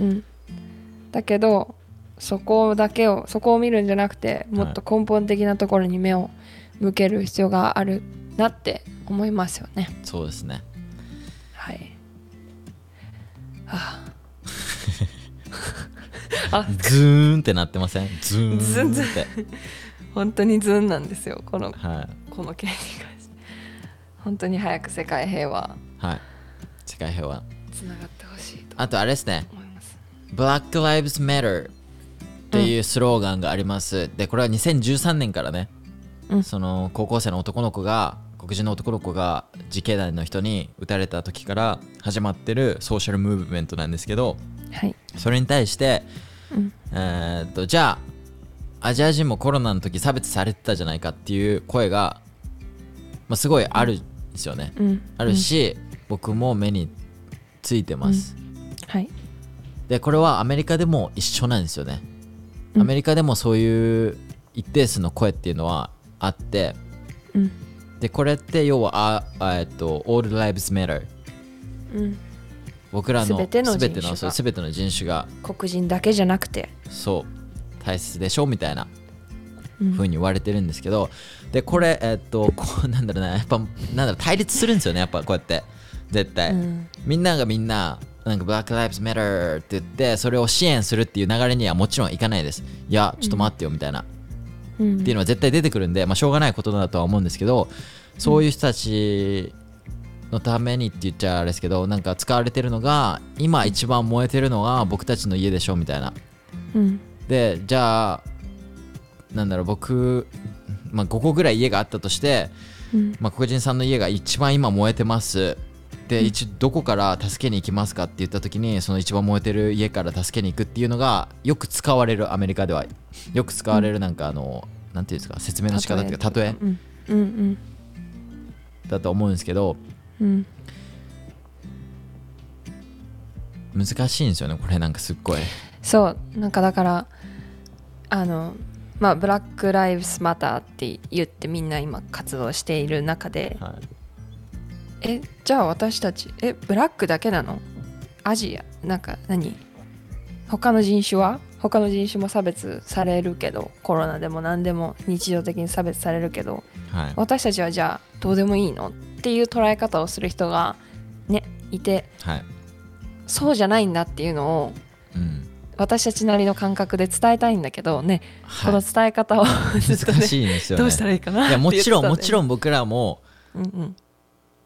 うん、だけどそこだけをそこを見るんじゃなくてもっと根本的なところに目を向ける必要があるなって思いますよね。そうですね。はい。はああズーンってなってません？ズーンって。ズンズン。本当にズンなんですよ。このはい。この件に関して。本当に早く世界平和。はい。世界平和。つながってほしいと。あとあれですね。思います。Black Lives Matter っていうスローガンがあります、でこれは2013年からね、うん。その高校生の男の子が黒人の男の子が自警団の人に撃たれた時から始まってるソーシャルムーブメントなんですけどはい。それに対して、うん。えーっとじゃあアジア人もコロナの時差別されてたじゃないかっていう声が、まあ、すごいあるんですよね、うん。あるし、僕も目についてます、はい。でこれはアメリカでも一緒なんですよね、うん。アメリカでもそういう一定数の声っていうのはあってうん。でこれって要はああえっと All Lives Matter うん僕らの全ての人種全てのが全ての人種が。黒人だけじゃなくて。そう。大切でしょ？みたいな。うん。風に言われてるんですけど。でこれえっとこうなんだろうな。やっぱなんだろう対立するんですよねやっぱこうやって。絶対、うん。みんながみんななんか Black Lives Matter って言ってそれを支援するっていう流れにはもちろんいかないです。いやちょっと待ってよみたいな、うん。っていうのは絶対出てくるんで、まあ、しょうがないことだとは思うんですけどそういう人たちのためにって言っちゃあれですけどなんか使われてるのが今一番燃えてるのが僕たちの家でしょみたいな。うん。でじゃあなんだろう僕、まあ、5個ぐらい家があったとして、うん。まあ、黒人さんの家が一番今燃えてます。で一どこから助けに行きますかって言った時にその一番燃えてる家から助けに行くっていうのがよく使われるアメリカでは。よく使われるなんかあの、なんていうんですか説明の仕方っていうか例え。うん。うん。だと思うんですけど難しいんですよねこれ。なんかすっごい。そうなんかだからあのまあブラック・ライブスマターって言ってみんな今活動している中ではい。えじゃあ私たちえブラックだけなの？アジア？なんか何？他の人種は？他の人種も差別されるけどコロナでも何でも日常的に差別されるけどはい。私たちはじゃあどうでもいいの？っていう捉え方をする人がねいてはい。そうじゃないんだっていうのをうん。私たちなりの感覚で伝えたいんだけどね、このはい伝え方を ずっとね難しいんですよね。どうしたらいいかな？っていやもちろんもちろん、ん僕らもうんうん、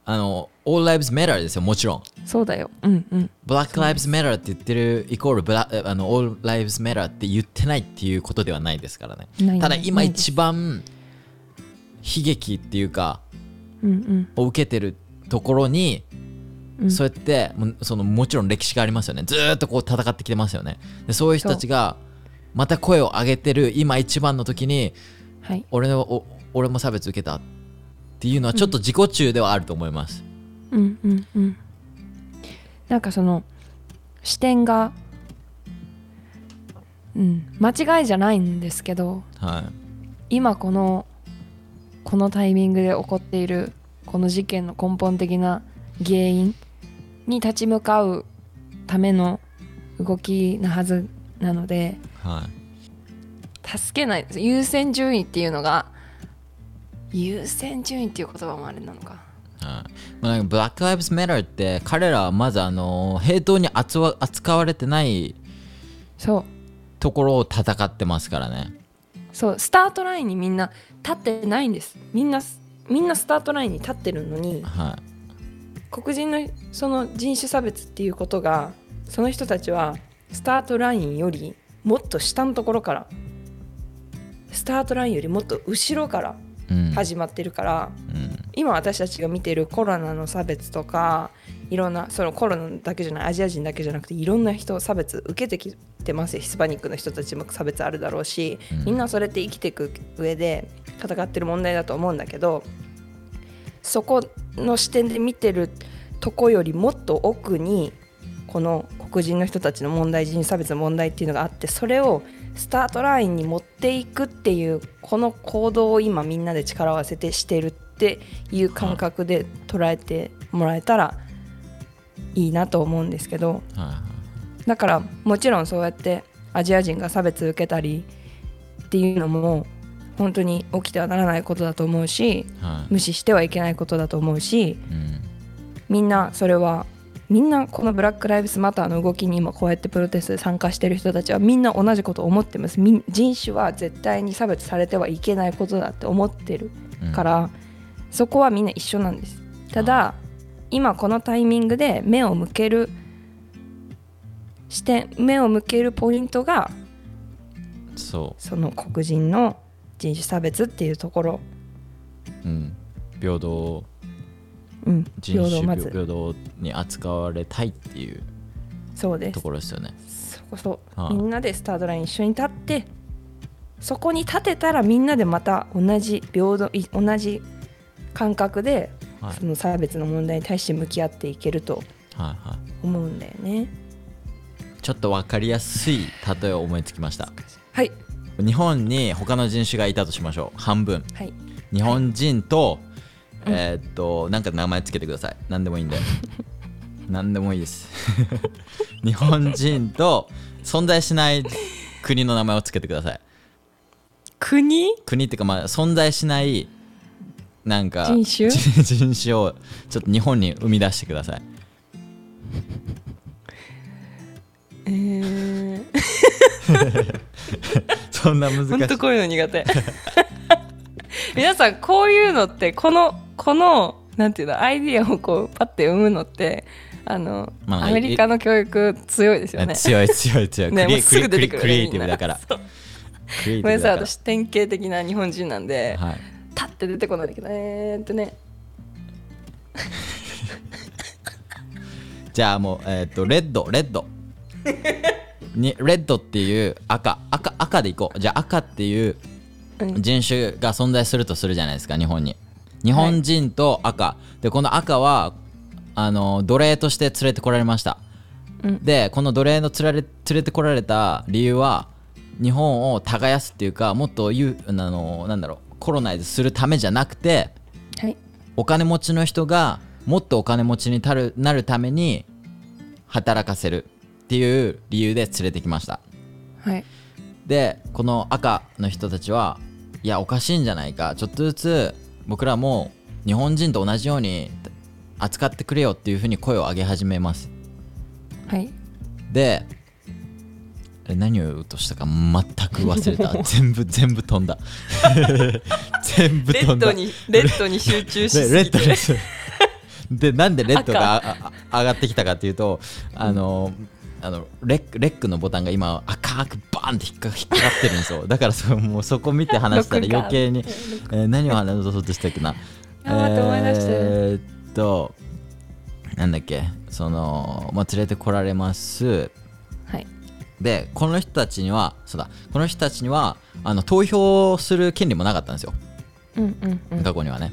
あの All Lives Matter ですよもちろん。そうだよ。うんうん。Black Lives Matter って言ってるイコールブラあの All Lives Matter って言ってないっていうことではないですからね。ただ今一番悲劇っていうかを受けてるところにうん。そうやってそのもちろん歴史がありますよね。ずーっとこう戦ってきてますよね。でそういう人たちがまた声を上げてる今一番の時にはい。俺のお俺も差別受けたっていうのはちょっと自己中ではあると思います、うんうんうん。なんかその視点がうん間違いじゃないんですけどはい。今このこのタイミングで起こっているこの事件の根本的な原因に立ち向かうための動きなはずなのではい。助けない優先順位っていうのが優先順位っていう言葉もあれなのか。はい。まあ、なんかブラック・ライブズ・メターって彼らはまずあの平等に扱われてないところを戦ってますからねそうスタートラインにみんな立ってないんです。みんなみんなスタートラインに立ってるのには黒人のその人種差別っていうことがその人たちはスタートラインよりもっと下のところからスタートラインよりもっと後ろからい、うん。始まってるから、うん。今私たちが見てるコロナの差別とかいろんなそのコロナだけじゃないアジア人だけじゃなくていろんな人差別受けてきてますよ。ヒスパニックの人たちも差別あるだろうし、うん。みんなそれって生きていく上で戦ってる問題だと思うんだけどそこの視点で見てるとこよりもっと奥にこの黒人の人たちの問題人種差別の問題っていうのがあってそれをスタートラインに持っていくっていうこの行動を今みんなで力を合わせてしてるっていう感覚で捉えてもらえたらいいなと思うんですけどはだからもちろんそうやってアジア人が差別受けたりっていうのも本当に起きてはならないことだと思うし無視してはいけないことだと思うしうん。みんなそれはみんなこのブラック・ライブスマターの動きに今こうやってプロテストで参加してる人たちはみんな同じことを思ってます。人種は絶対に差別されてはいけないことだって思ってるうん。から、そこはみんな一緒なんです。ただ今このタイミングで目を向ける視点目を向けるポイントがそその黒人の人種差別っていうところ、う、うん、平等。うん、人種平等平等に扱われたいっていう。とそうです。ころですよね。そこそはいみんなでスタートライン一緒に立ってそこに立てたらみんなでまた同じ平等い同じ感覚ではい。その差別の問題に対して向き合っていけるとはいはい。思うんだよね。ちょっと分かりやすい例えを思いつきました。はい。日本に他の人種がいたとしましょう。半分。はい。日本人と、うんえーっとなんか名前つけてください。何でもいいんで。何でもいいです。日本人と存在しない国の名前をつけてください。国？国っていうかまあ存在しないなんか人種？人種をちょっと日本に生み出してください。えー、そんな難しい。本当こういうの苦手。皆さんこういうのってこのこのなんていうのアイディアをこうパッて生むのってあの、まあアメリカの教育強いですよね。強い強い強い、ねすぐ出てくるクリエイティブだから。ごめんなさい私典型的な日本人なんで、はい立って出てこないけどえーっとね。じゃあもうえーっとレッドレッド。にレッドっていう赤。赤赤でいこう。じゃあ赤っていううん。人種が存在するとするじゃないですか日本に。日本人と赤、でこの赤はあの奴隷として連れてこられました、うん。でこの奴隷の連れ連れてこられた理由は日本を耕すっていうかもっと言うあのなんだろうコロナイズするためじゃなくてはい。お金持ちの人がもっとお金持ちになるなるために働かせるっていう理由で連れてきました。はい。でこの赤の人たちはいやおかしいんじゃないかちょっとずつ僕らも日本人と同じように扱ってくれよっていうふうに声を上げ始めます。はい。で何を言おうとしたか全く忘れた。全部全部飛んだ。全部レ飛んだ。ッドにレッドに集中しですレぎて。ッドですでなんでレッドがああ上がってきたかっていうとあの、あのレックレックのボタンが今赤くバーンって引っか引っかかってるんですよ。だからそもうそこ見て話したら余計に、えー何を話そうとしたっけな。あ思い出してえーっとなんだっけ。その、まあ、連れてこられます。はいでこの人たちにはそうだこの人たちにはあの投票する権利もなかったんですよ。うんうんうん。過去にはね。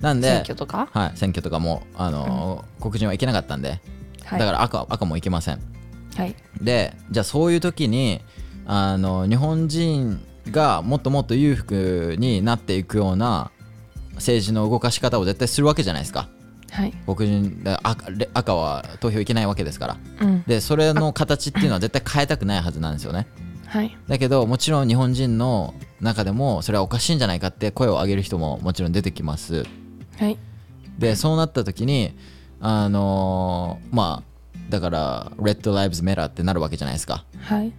なんで選挙とか？はい、選挙とかもあの、黒人は行けなかったんで、はい。だから赤赤も行けません。はい。でじゃあそういう時にあの日本人がもっともっと裕福になっていくような政治の動かし方を絶対するわけじゃないですかはい。黒人で赤レ赤は投票行けないわけですから。うん。でそれの形っていうのは絶対変えたくないはずなんですよね。はい。だけどもちろん日本人の中でもそれはおかしいんじゃないかって声を上げる人ももちろん出てきます。はい。でそうなった時にあのーまあだから「Red Lives Matter」ってなるわけじゃないですか。はい。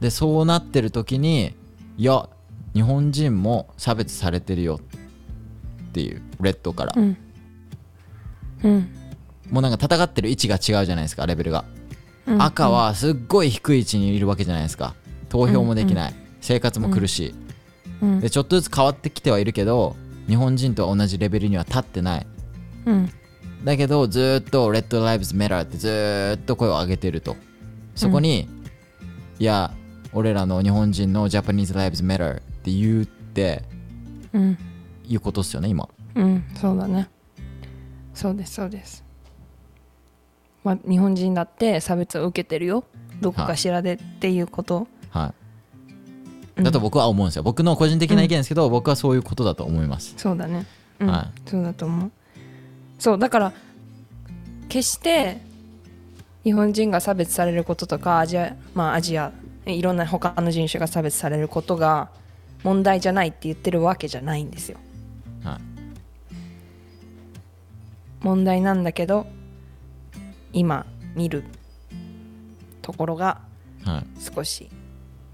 でそうなってる時にいや日本人も差別されてるよっていうレッドから、うんうん。もうなんか戦ってる位置が違うじゃないですかレベルが、うん。赤はすっごい低い位置にいるわけじゃないですか。投票もできない、生活も苦し。い、うん。でちょっとずつ変わってきてはいるけど日本人と同じレベルには立ってない。うん。だけどずーっと「Red Lives Matter」ってずーっと声を上げてると。そこに、いや俺らの日本人の Japanese Lives Matter って言うってうん。いうことっすよね今。うん。そうだねそうですそうです。まあ日本人だって差別を受けてるよ。どこかしらでっていうこと。はい。うん。だと僕は思うんですよ。僕の個人的な意見ですけど、僕はそういうことだと思います。そうだね。うん、はそうだと思う。そうだから決して日本人が差別されることとかアジアまあアジアいろんな他の人種が差別されることが問題じゃないって言ってるわけじゃないんですよ。はい問題なんだけど今見るところがはい。少し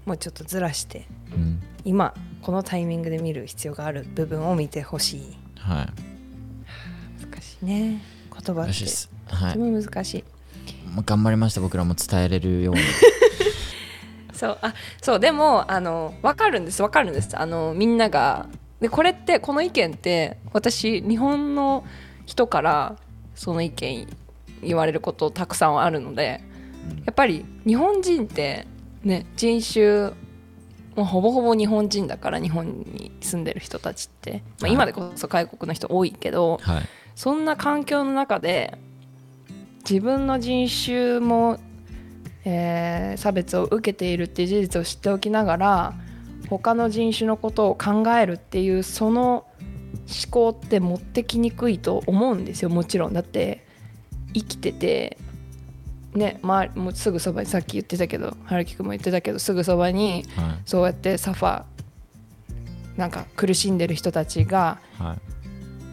もうちょっとずらしてうん。今このタイミングで見る必要がある部分を見てほしい。はい。難しいね。言葉って。とても難しい。まあ頑張りました。僕らも伝えれるように。そう。あそう。でもあの分かるんです。分かるんです。あのみんなが。でこれってこの意見って私日本の人からその意見言われることたくさんあるのでやっぱり日本人ってね人種もうほぼほぼ日本人だから日本に住んでる人たちって、まあ、はい。今でこそ外国の人多いけど、はい。そんな環境の中で自分の人種も、えー差別を受けているっていう事実を知っておきながら他の人種のことを考えるっていうその思考って持ってきにくいと思うんですよもちろん。だって生きててねまあ、もうすぐそばにさっき言ってたけど春樹くんも言ってたけどすぐそばにはい。そうやってサファなんか苦しんでる人たちがは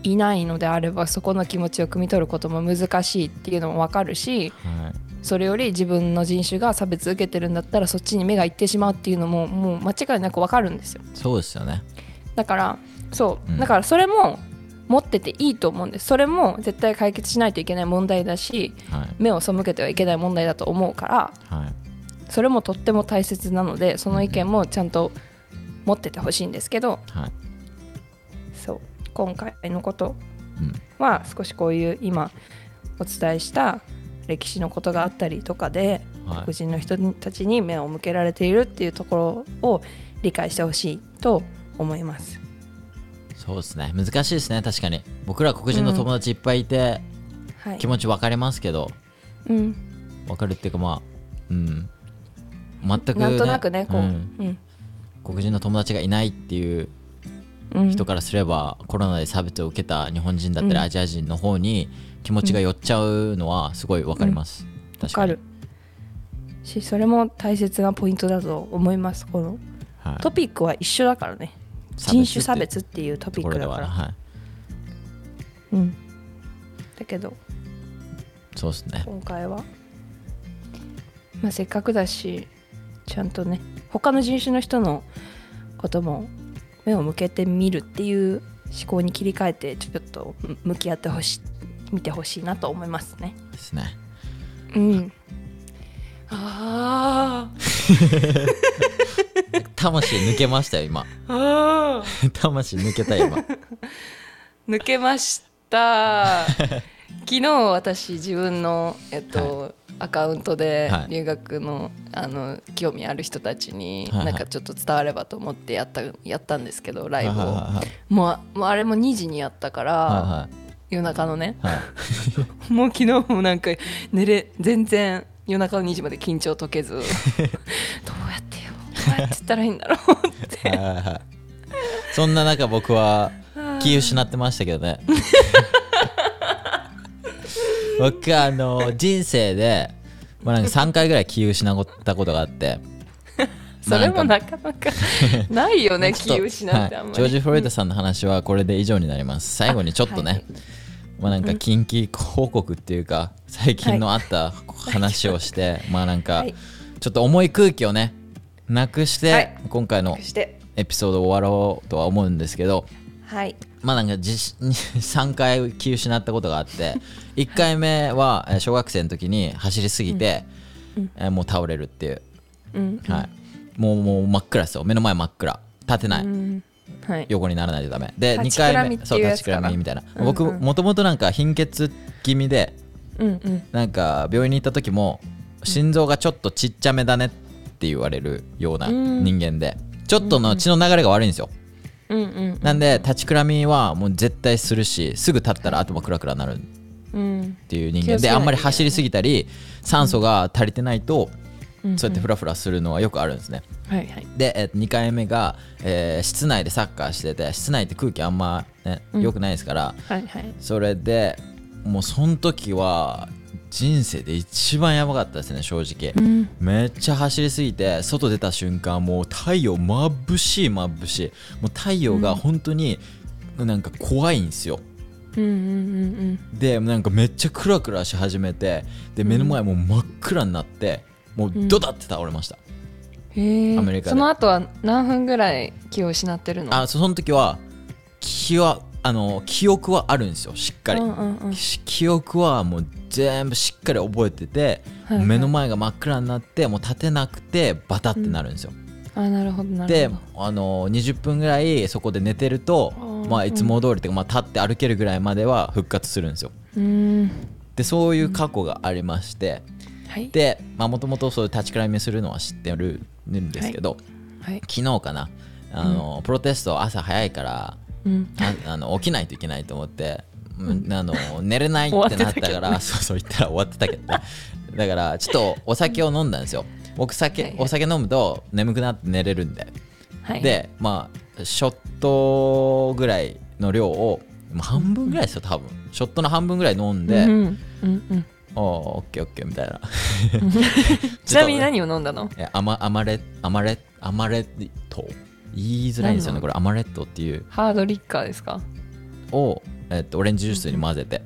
い。いないのであればそこの気持ちを汲み取ることも難しいっていうのも分かるしはい。それより自分の人種が差別受けてるんだったらそっちに目がいってしまうっていうのももう間違いなく分かるんですよ。そうですよね。だからそう、うん。だからそれも持ってていいと思うんです。それも絶対解決しないといけない問題だしはい。目を背けてはいけない問題だと思うからはい。それもとっても大切なのでその意見もちゃんと持っててほしいんですけどはい。そう。今回のことうん。は少しこういう今お伝えした歴史のことがあったりとかではい。黒人の人たちに目を向けられているっていうところを理解してほしいと思います。そうですね。難しいですね。確かに。僕ら黒人の友達いっぱいいて、はい。気持ち分かりますけど。うん、分かるっていうかまあうん。全く、ね、なんとなくねこう、ううん。ん黒人の友達がいないっていううん。人からすれば、コロナで差別を受けた日本人だったり、うん。アジア人の方に気持ちが寄っちゃうのはすごい分かります、わ確かに。しそれも大切なポイントだと思います。このはい。トピックは一緒だからね人種差別っていうトピックだから、ははいうん、だけど。そうですね。今回は、まあ、せっかくだしちゃんとね他の人種の人のことも目を向けてみるっていう思考に切り替えてちょっとむ向き合ってほしい見てほしいなと思いますね。ですね。うん。あ 魂抜けましたよ今。魂抜けたよ今。ー 抜けました。昨日私自分のえっと、アカウントではい。留学のあの興味ある人たちにはいはい。なんかちょっと伝わればと思ってやったやったんですけどライブを。はいはいもうもうあれも2時にやったから、は夜中のね。いはい。はいもう昨日もなんか寝れ全然夜中の2時まで緊張解けず。どうやってよどうやって言ったらいいんだろうって。そんな中僕は気失ってましたけどね。僕あの人生で、まあ、なんか3回ぐらい気失ったことがあって。それもまあなかなかないよね 気失ってあんまり、はい。ジョージ・フロイドさんの話はこれで以上になります。最後にちょっとね、はい。まあなんか近畿報告っていうか最近のあった話をして、まあなんかはい。ちょっと重い空気をねなくして、はい。今回のエピソードを終わろうとは思うんですけどはい。まあなんか実 3回気失ったことがあって 1回目はえー小学生の時に走りすぎて、えーもう倒れるっていう、うん。はい、もうもう真っ暗ですよ。目の前真っ暗。立てない、うん。はい。横にならないとダメ。で2立ちくら回目。そう立ちくらみみたいな、うんうん。僕もともとなんか貧血気味でうんうん。なんか病院に行った時も心臓がちょっとちっちゃめだねって言われるようなうん。人間でちょっとの血の流れが悪いんですよ。うんうんなんで立ちくらみはもう絶対するしすぐ立ったら頭クラクラなるっうん。ていう人間であんまり走りすぎたり酸素が足りてないとうんそうやってフラフラするのはよくあるんですね。はいはい。で、えっと2回目が、えー室内でサッカーしてて室内って空気あんまねうん。良くないですから、はいはい。それでもうその時は人生で一番やばかったですね正直、うん。めっちゃ走りすぎて外出た瞬間もう太陽眩しい眩しい。もう太陽が本当になんか怖いんですよ、うんうんうんでなんかめっちゃクラクラし始めてで目の前もう真っ暗になってもうドタって倒れました、へえアメリカで。その後は何分ぐらい気を失ってるの？あそその時は気はあの記憶はあるんですよしっかり、うんうんうん。し記憶はもう全部しっかり覚えてて、はいはい。目の前が真っ暗になってもう立てなくてバタってなるんですよ、あなるほどであの20分ぐらいそこで寝てるとまあ、いつも通りっていうか、まあ、立って歩けるぐらいまでは復活するんですよ。うん。でそういう過去がありまして、はい。でもともとそういう立ちくらみするのは知ってるんですけど、はい。昨日かなあの、プロテスト朝早いからうん。ああの起きないといけないと思って、うんあの寝れないってなったから そうそう言ったら終わってたけどね。だからちょっとお酒を飲んだんですよ。僕酒、はいはい。お酒飲むと眠くなって寝れるんで、はいでまあショットぐらいの量をまあ半分ぐらいですよ多分。ショットの半分ぐらい飲んで、うんうん。うんおーオッケーオッケーみたいな。ちなみに何を飲んだの？えアマアマレアマレアマレット言いづらいんですよね。これアマレットっていう。ハードリッカーですか？を、えっと、オレンジジュースに混ぜて、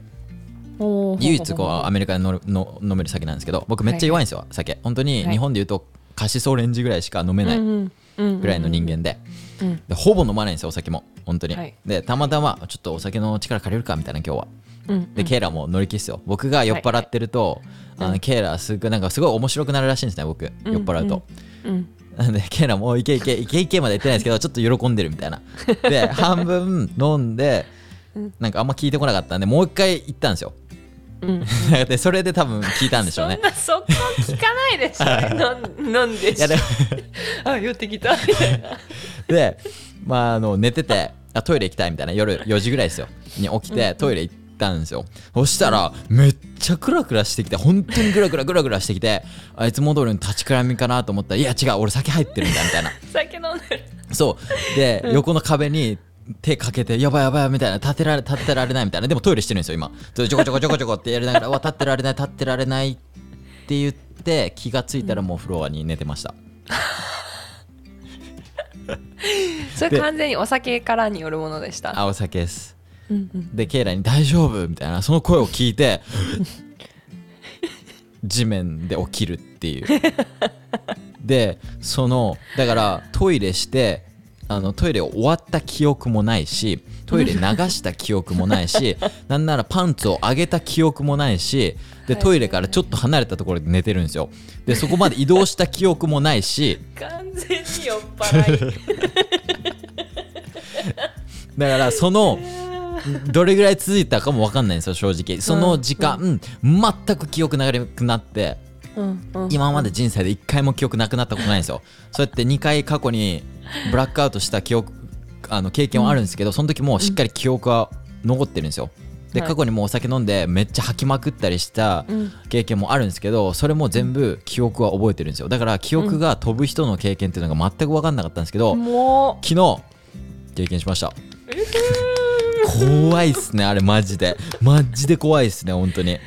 おー。唯一こうアメリカでのの飲める酒なんですけど僕めっちゃ弱いんですよ、酒。本当にはい日本でいうとカシスオレンジぐらいしか飲めないうんうんぐらいの人間で,、うんでほぼ飲まないんですよお酒も。本当に、はい。でたまたまちょっとお酒の力借りるかみたいな今日は。うんで、ケイラも乗り気っすよ。僕が酔っ払ってると、あのケイラすごいなんかすごい面白くなるらしいんですね僕、酔っ払うと、うんな んでケイラもおいけいけいけいけまで言ってないですけどちょっと喜んでるみたいな。で 半分飲んでなんかあんま聞いてこなかったんでもう一回行ったんですよ。うん。でそれで多分聞いたんでしょうね。そんなそこ聞かないでしょ。なんなんでいやでも。あ寄ってきた。みたいなで、まあ、あの寝ててあトイレ行きたいみたいな夜4時ぐらいですよ。に起きてトイレ行ったんですよ。そしたらめっちゃクラクラしてきて本当にクラクラクラクラしてきてあいつも通りの立ちくらみかなと思ったらいや違う俺酒入ってるんだみたいな。酒飲んでる。そう。で、横の壁に手かけてやばいやばいみたいな。立てられ立ってられないみたいな。でもトイレしてるんですよ今。ちょこちょこちょこちょこってやりながらうわ立ってられない立ってられないって言って気がついたらもうフロアに寝てました、それ完全にお酒からによるものでした。あお酒ですうんうん。でケイラに「大丈夫?」みたいなその声を聞いて地面で起きるっていう。でそのだからトイレしてあのトイレ終わった記憶もないしトイレ流した記憶もないし なんならパンツを上げた記憶もないしでトイレからちょっと離れたところで寝てるんですよ。でそこまで移動した記憶もないし完全に酔っ払い。だからそのどれぐらい続いたかも分かんないんですよ正直。その時間、全く記憶なくなって今まで人生で1回も記憶なくなったことないんですよ。そうやって2回過去にブラックアウトした記憶あの経験はあるんですけど、その時もしっかり記憶は残ってるんですよ。ではい。過去にもお酒飲んでめっちゃ吐きまくったりしたうん。経験もあるんですけどそれも全部記憶は覚えてるんですよ。だから記憶が飛ぶ人の経験っていうのが全く分かんなかったんですけど、も昨日経験しました怖いっすねあれマジで。マジで怖いっすね本当に。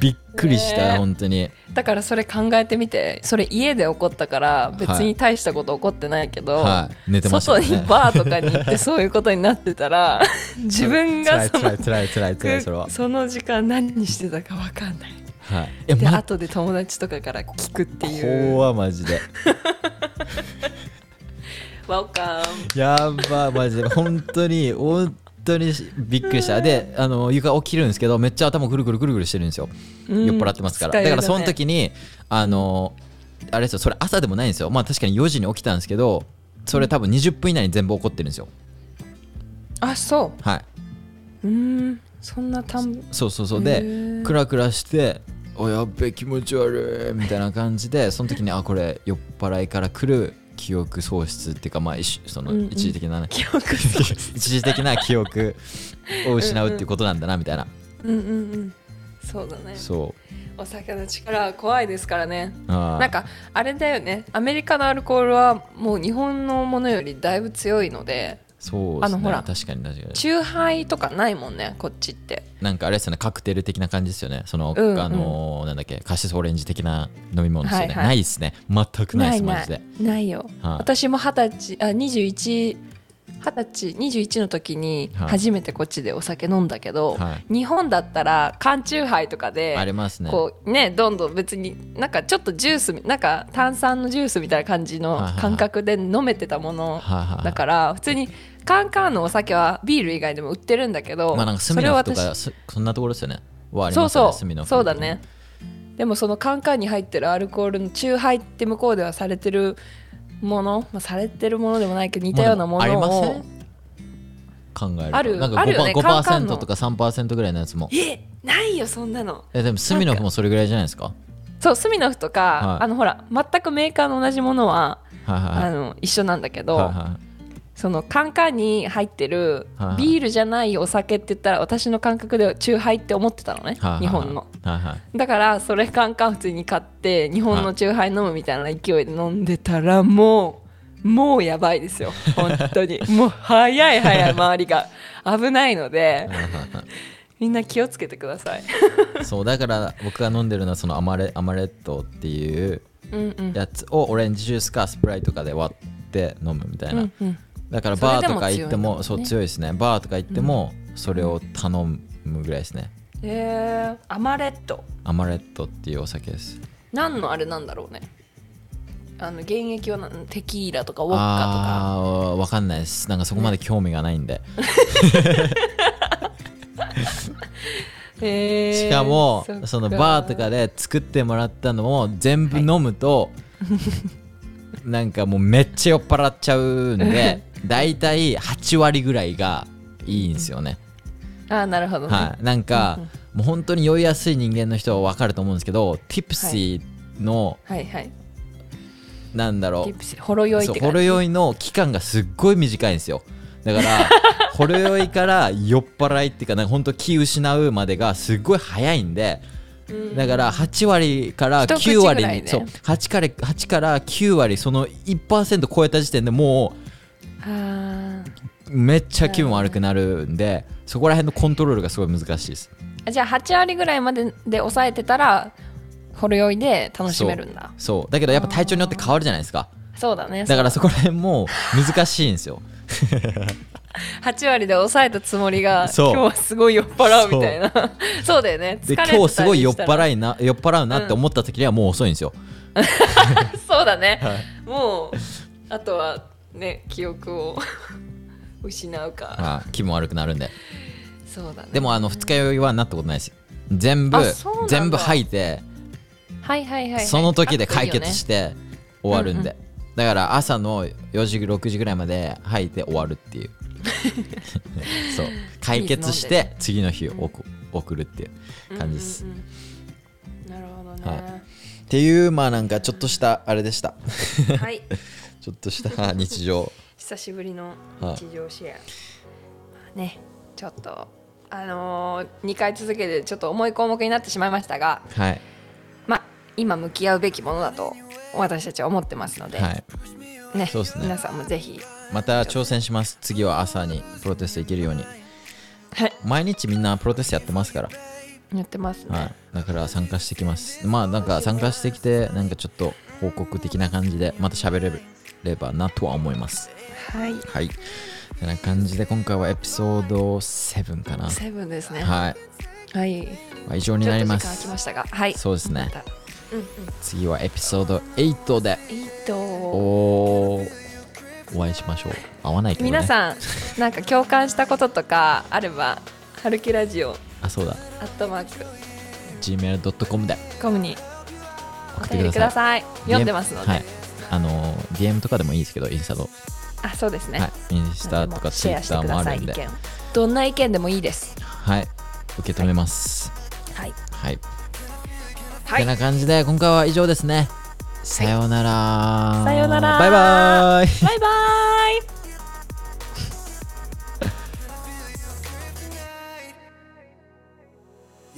びっくりした、ねえ。本当に。うだからそれ考えてみてそれ家で起こったから別に大したこと起こってないけど、はい。寝てましたね。にバーとかに行ってそういうことになってたら 自分がそのその時間何してたか分かんない。はい。えで、ま後で友達とかから聞くっていう。怖マジで「Welcome. やばマジで。本当に本当にびっくりした。であの床起きるんですけどめっちゃ頭ぐるぐるぐるぐるしてるんですよ、うん。酔っ払ってますから。ね。だからその時にあのあれですよ。それ朝でもないんですよ。まあ確かに4時に起きたんですけどそれ多分20分以内に全部起こってるんですよ」あそはい。うん。そんな短そうそうそう。へでー。クラクラして「おやっべ気持ち悪い」みたいな感じでその時にあこれ酔っ払いから来る記憶喪失っていうかまあそのうんうん。一時的なね、記憶喪失。一時的な記憶を失うっていうことなんだなみたいな。うんうんうん。そうだね。そお酒の力は怖いですからね。なんかあれだよね。アメリカのアルコールはもう日本のものよりだいぶ強いのでそうですね。あのほら確かに確かに。チューハイとかないもんねこっちって。なんかあれですよねカクテル的な感じですよね。その、うんうん。あのーなんだっけカシスオレンジ的な飲み物ですよね、はいはい。ないですね。全くないですマジで。ないよ、はい。私も二十歳あ21二十歳21の時にはい。初めてこっちでお酒飲んだけど、は日本だったら缶チューハイとかでありますね。こうねどんどん別になんかちょっとジュースなんか炭酸のジュースみたいな感じの感覚で飲めてたものだから普通にカンカンのお酒はビール以外でも売ってるんだけど、まあなんかスそれをミノフと私かそそんなところですよね。はありそうますよねそうスミノフそうだね。でもそのカンカンに入ってるアルコールのチューハイって向こうではされてるもの、まあ、されてるものでもないけど似たようなものを、考えると。あるなんかあるよね。5%, カンカンの。5%とか3%ぐらいのやつも。えないよそんなの。えでもスミノフもそれぐらいじゃないですか？そうスミノフとか、はい。あのほら全くメーカーの同じものは、はいはいあの一緒なんだけど、はいはそのカンカンに入ってるビールじゃないお酒って言ったら私の感覚ではチューハイって思ってたのね日本の。だからそれカンカン普通に買って日本のチューハイ飲むみたいな勢いで飲んでたらもうもうやばいですよ。本当に。もう早い早い周りが。危ないのでみんな気をつけてください。そうだから僕が飲んでるのはそのアマレアマレットっていうやつをオレンジジュースかスプライトかで割って飲むみたいな、うんうんだからバーとか行ってもそう強いですね。バーとか行ってもそれを頼むぐらいですね、えー、アマレット。アマレットっていうお酒です。何のあれなんだろうね。あの原液はなんテキーラとかウォッカああーわかんないです。なんかそこまで興味がないんで、とか、えー。しかもっか。そのバーとかで作ってもらったのを全部飲むと、なんかもうめっちゃ酔っ払っちゃうんで だいたい8割ぐらいがいいんですよね、あーなるほどね、はい、なんか、もう本当に酔いやすい人間の人は分かると思うんですけどティプシーの、はいはい。なんだろう。ほろ酔いほろ酔いの期間がすっごい短いんですよ。だから ほろ酔いから酔っ払いっていうかなんか本当気失うまでがすっごい早いんでうん。だから8割から一口9割に、ねそう 8, から8から9割その1%超えた時点でもあうめっちゃ気分悪くなるんでそこら辺のコントロールがすごい難しいです。ーじゃあ8割ぐらいまでで抑えてたらほろ酔いで楽しめるんだ。そうだけどやっぱ体調によって変わるじゃないですか。そうだねだ。からそこら辺も難しいんですよ。8割で抑えたつもりが今日はすごい酔っ払うみたいな。そう。だよね。今日すごい酔っ払いな酔っ払うなって思った時にはもう遅いんですよ、そうだね、はい。もうあとはね記憶を 失うか。はい気分悪くなるんで。そうだね。でもあの二日酔いはなったことないですよ全部全部吐いてはいはいはい、はい、その時で解決あして終わるんで、だから朝の4時6時ぐらいまで吐いて終わるっていう。そう。解決して次の日を送送るっていう感じです、うんうんうん。なるほどはねっていうまあなんかちょっとしたあれでした。はい、ちょっとした日常。久しぶりのはい。日常シェア、まあねちょっとあのー、2回続けてちょっと重い項目になってしまいましたがはい。まあ今向き合うべきものだと私たちは思ってますので、はい。ねそうですね。皆さんもぜひ。また挑戦します。次は朝にプロテスト行けるように。はい。毎日みんなプロテストやってますから。やってますね、はい、だから参加してきます。まあなんか参加してきてなんかちょっと報告的な感じでまた喋れればなとは思いますはいはいてな感じで今回はエピソード7かなセブンですねはい、はいまあ、以上になりまちょっと時間きすましたがはいそうですねまうんうん次はエピソード8でえっとおお会いしましょう会わないけどね皆さんなんか共感したこととかあれば春樹ラジオあそうだアットマーク gmail.com でコムにお送って便りくくださいださい読んでますので、はいあの DM とかでもいいですけどインスタと、あそうですね、はい、インスタとかツイッターもあるんで。どんな意見でもいいです。はい。受け止めます。はい。はい。はい。てな感じで今回は以上ですね。さようなら。さようなら。バイバイ。バイバイ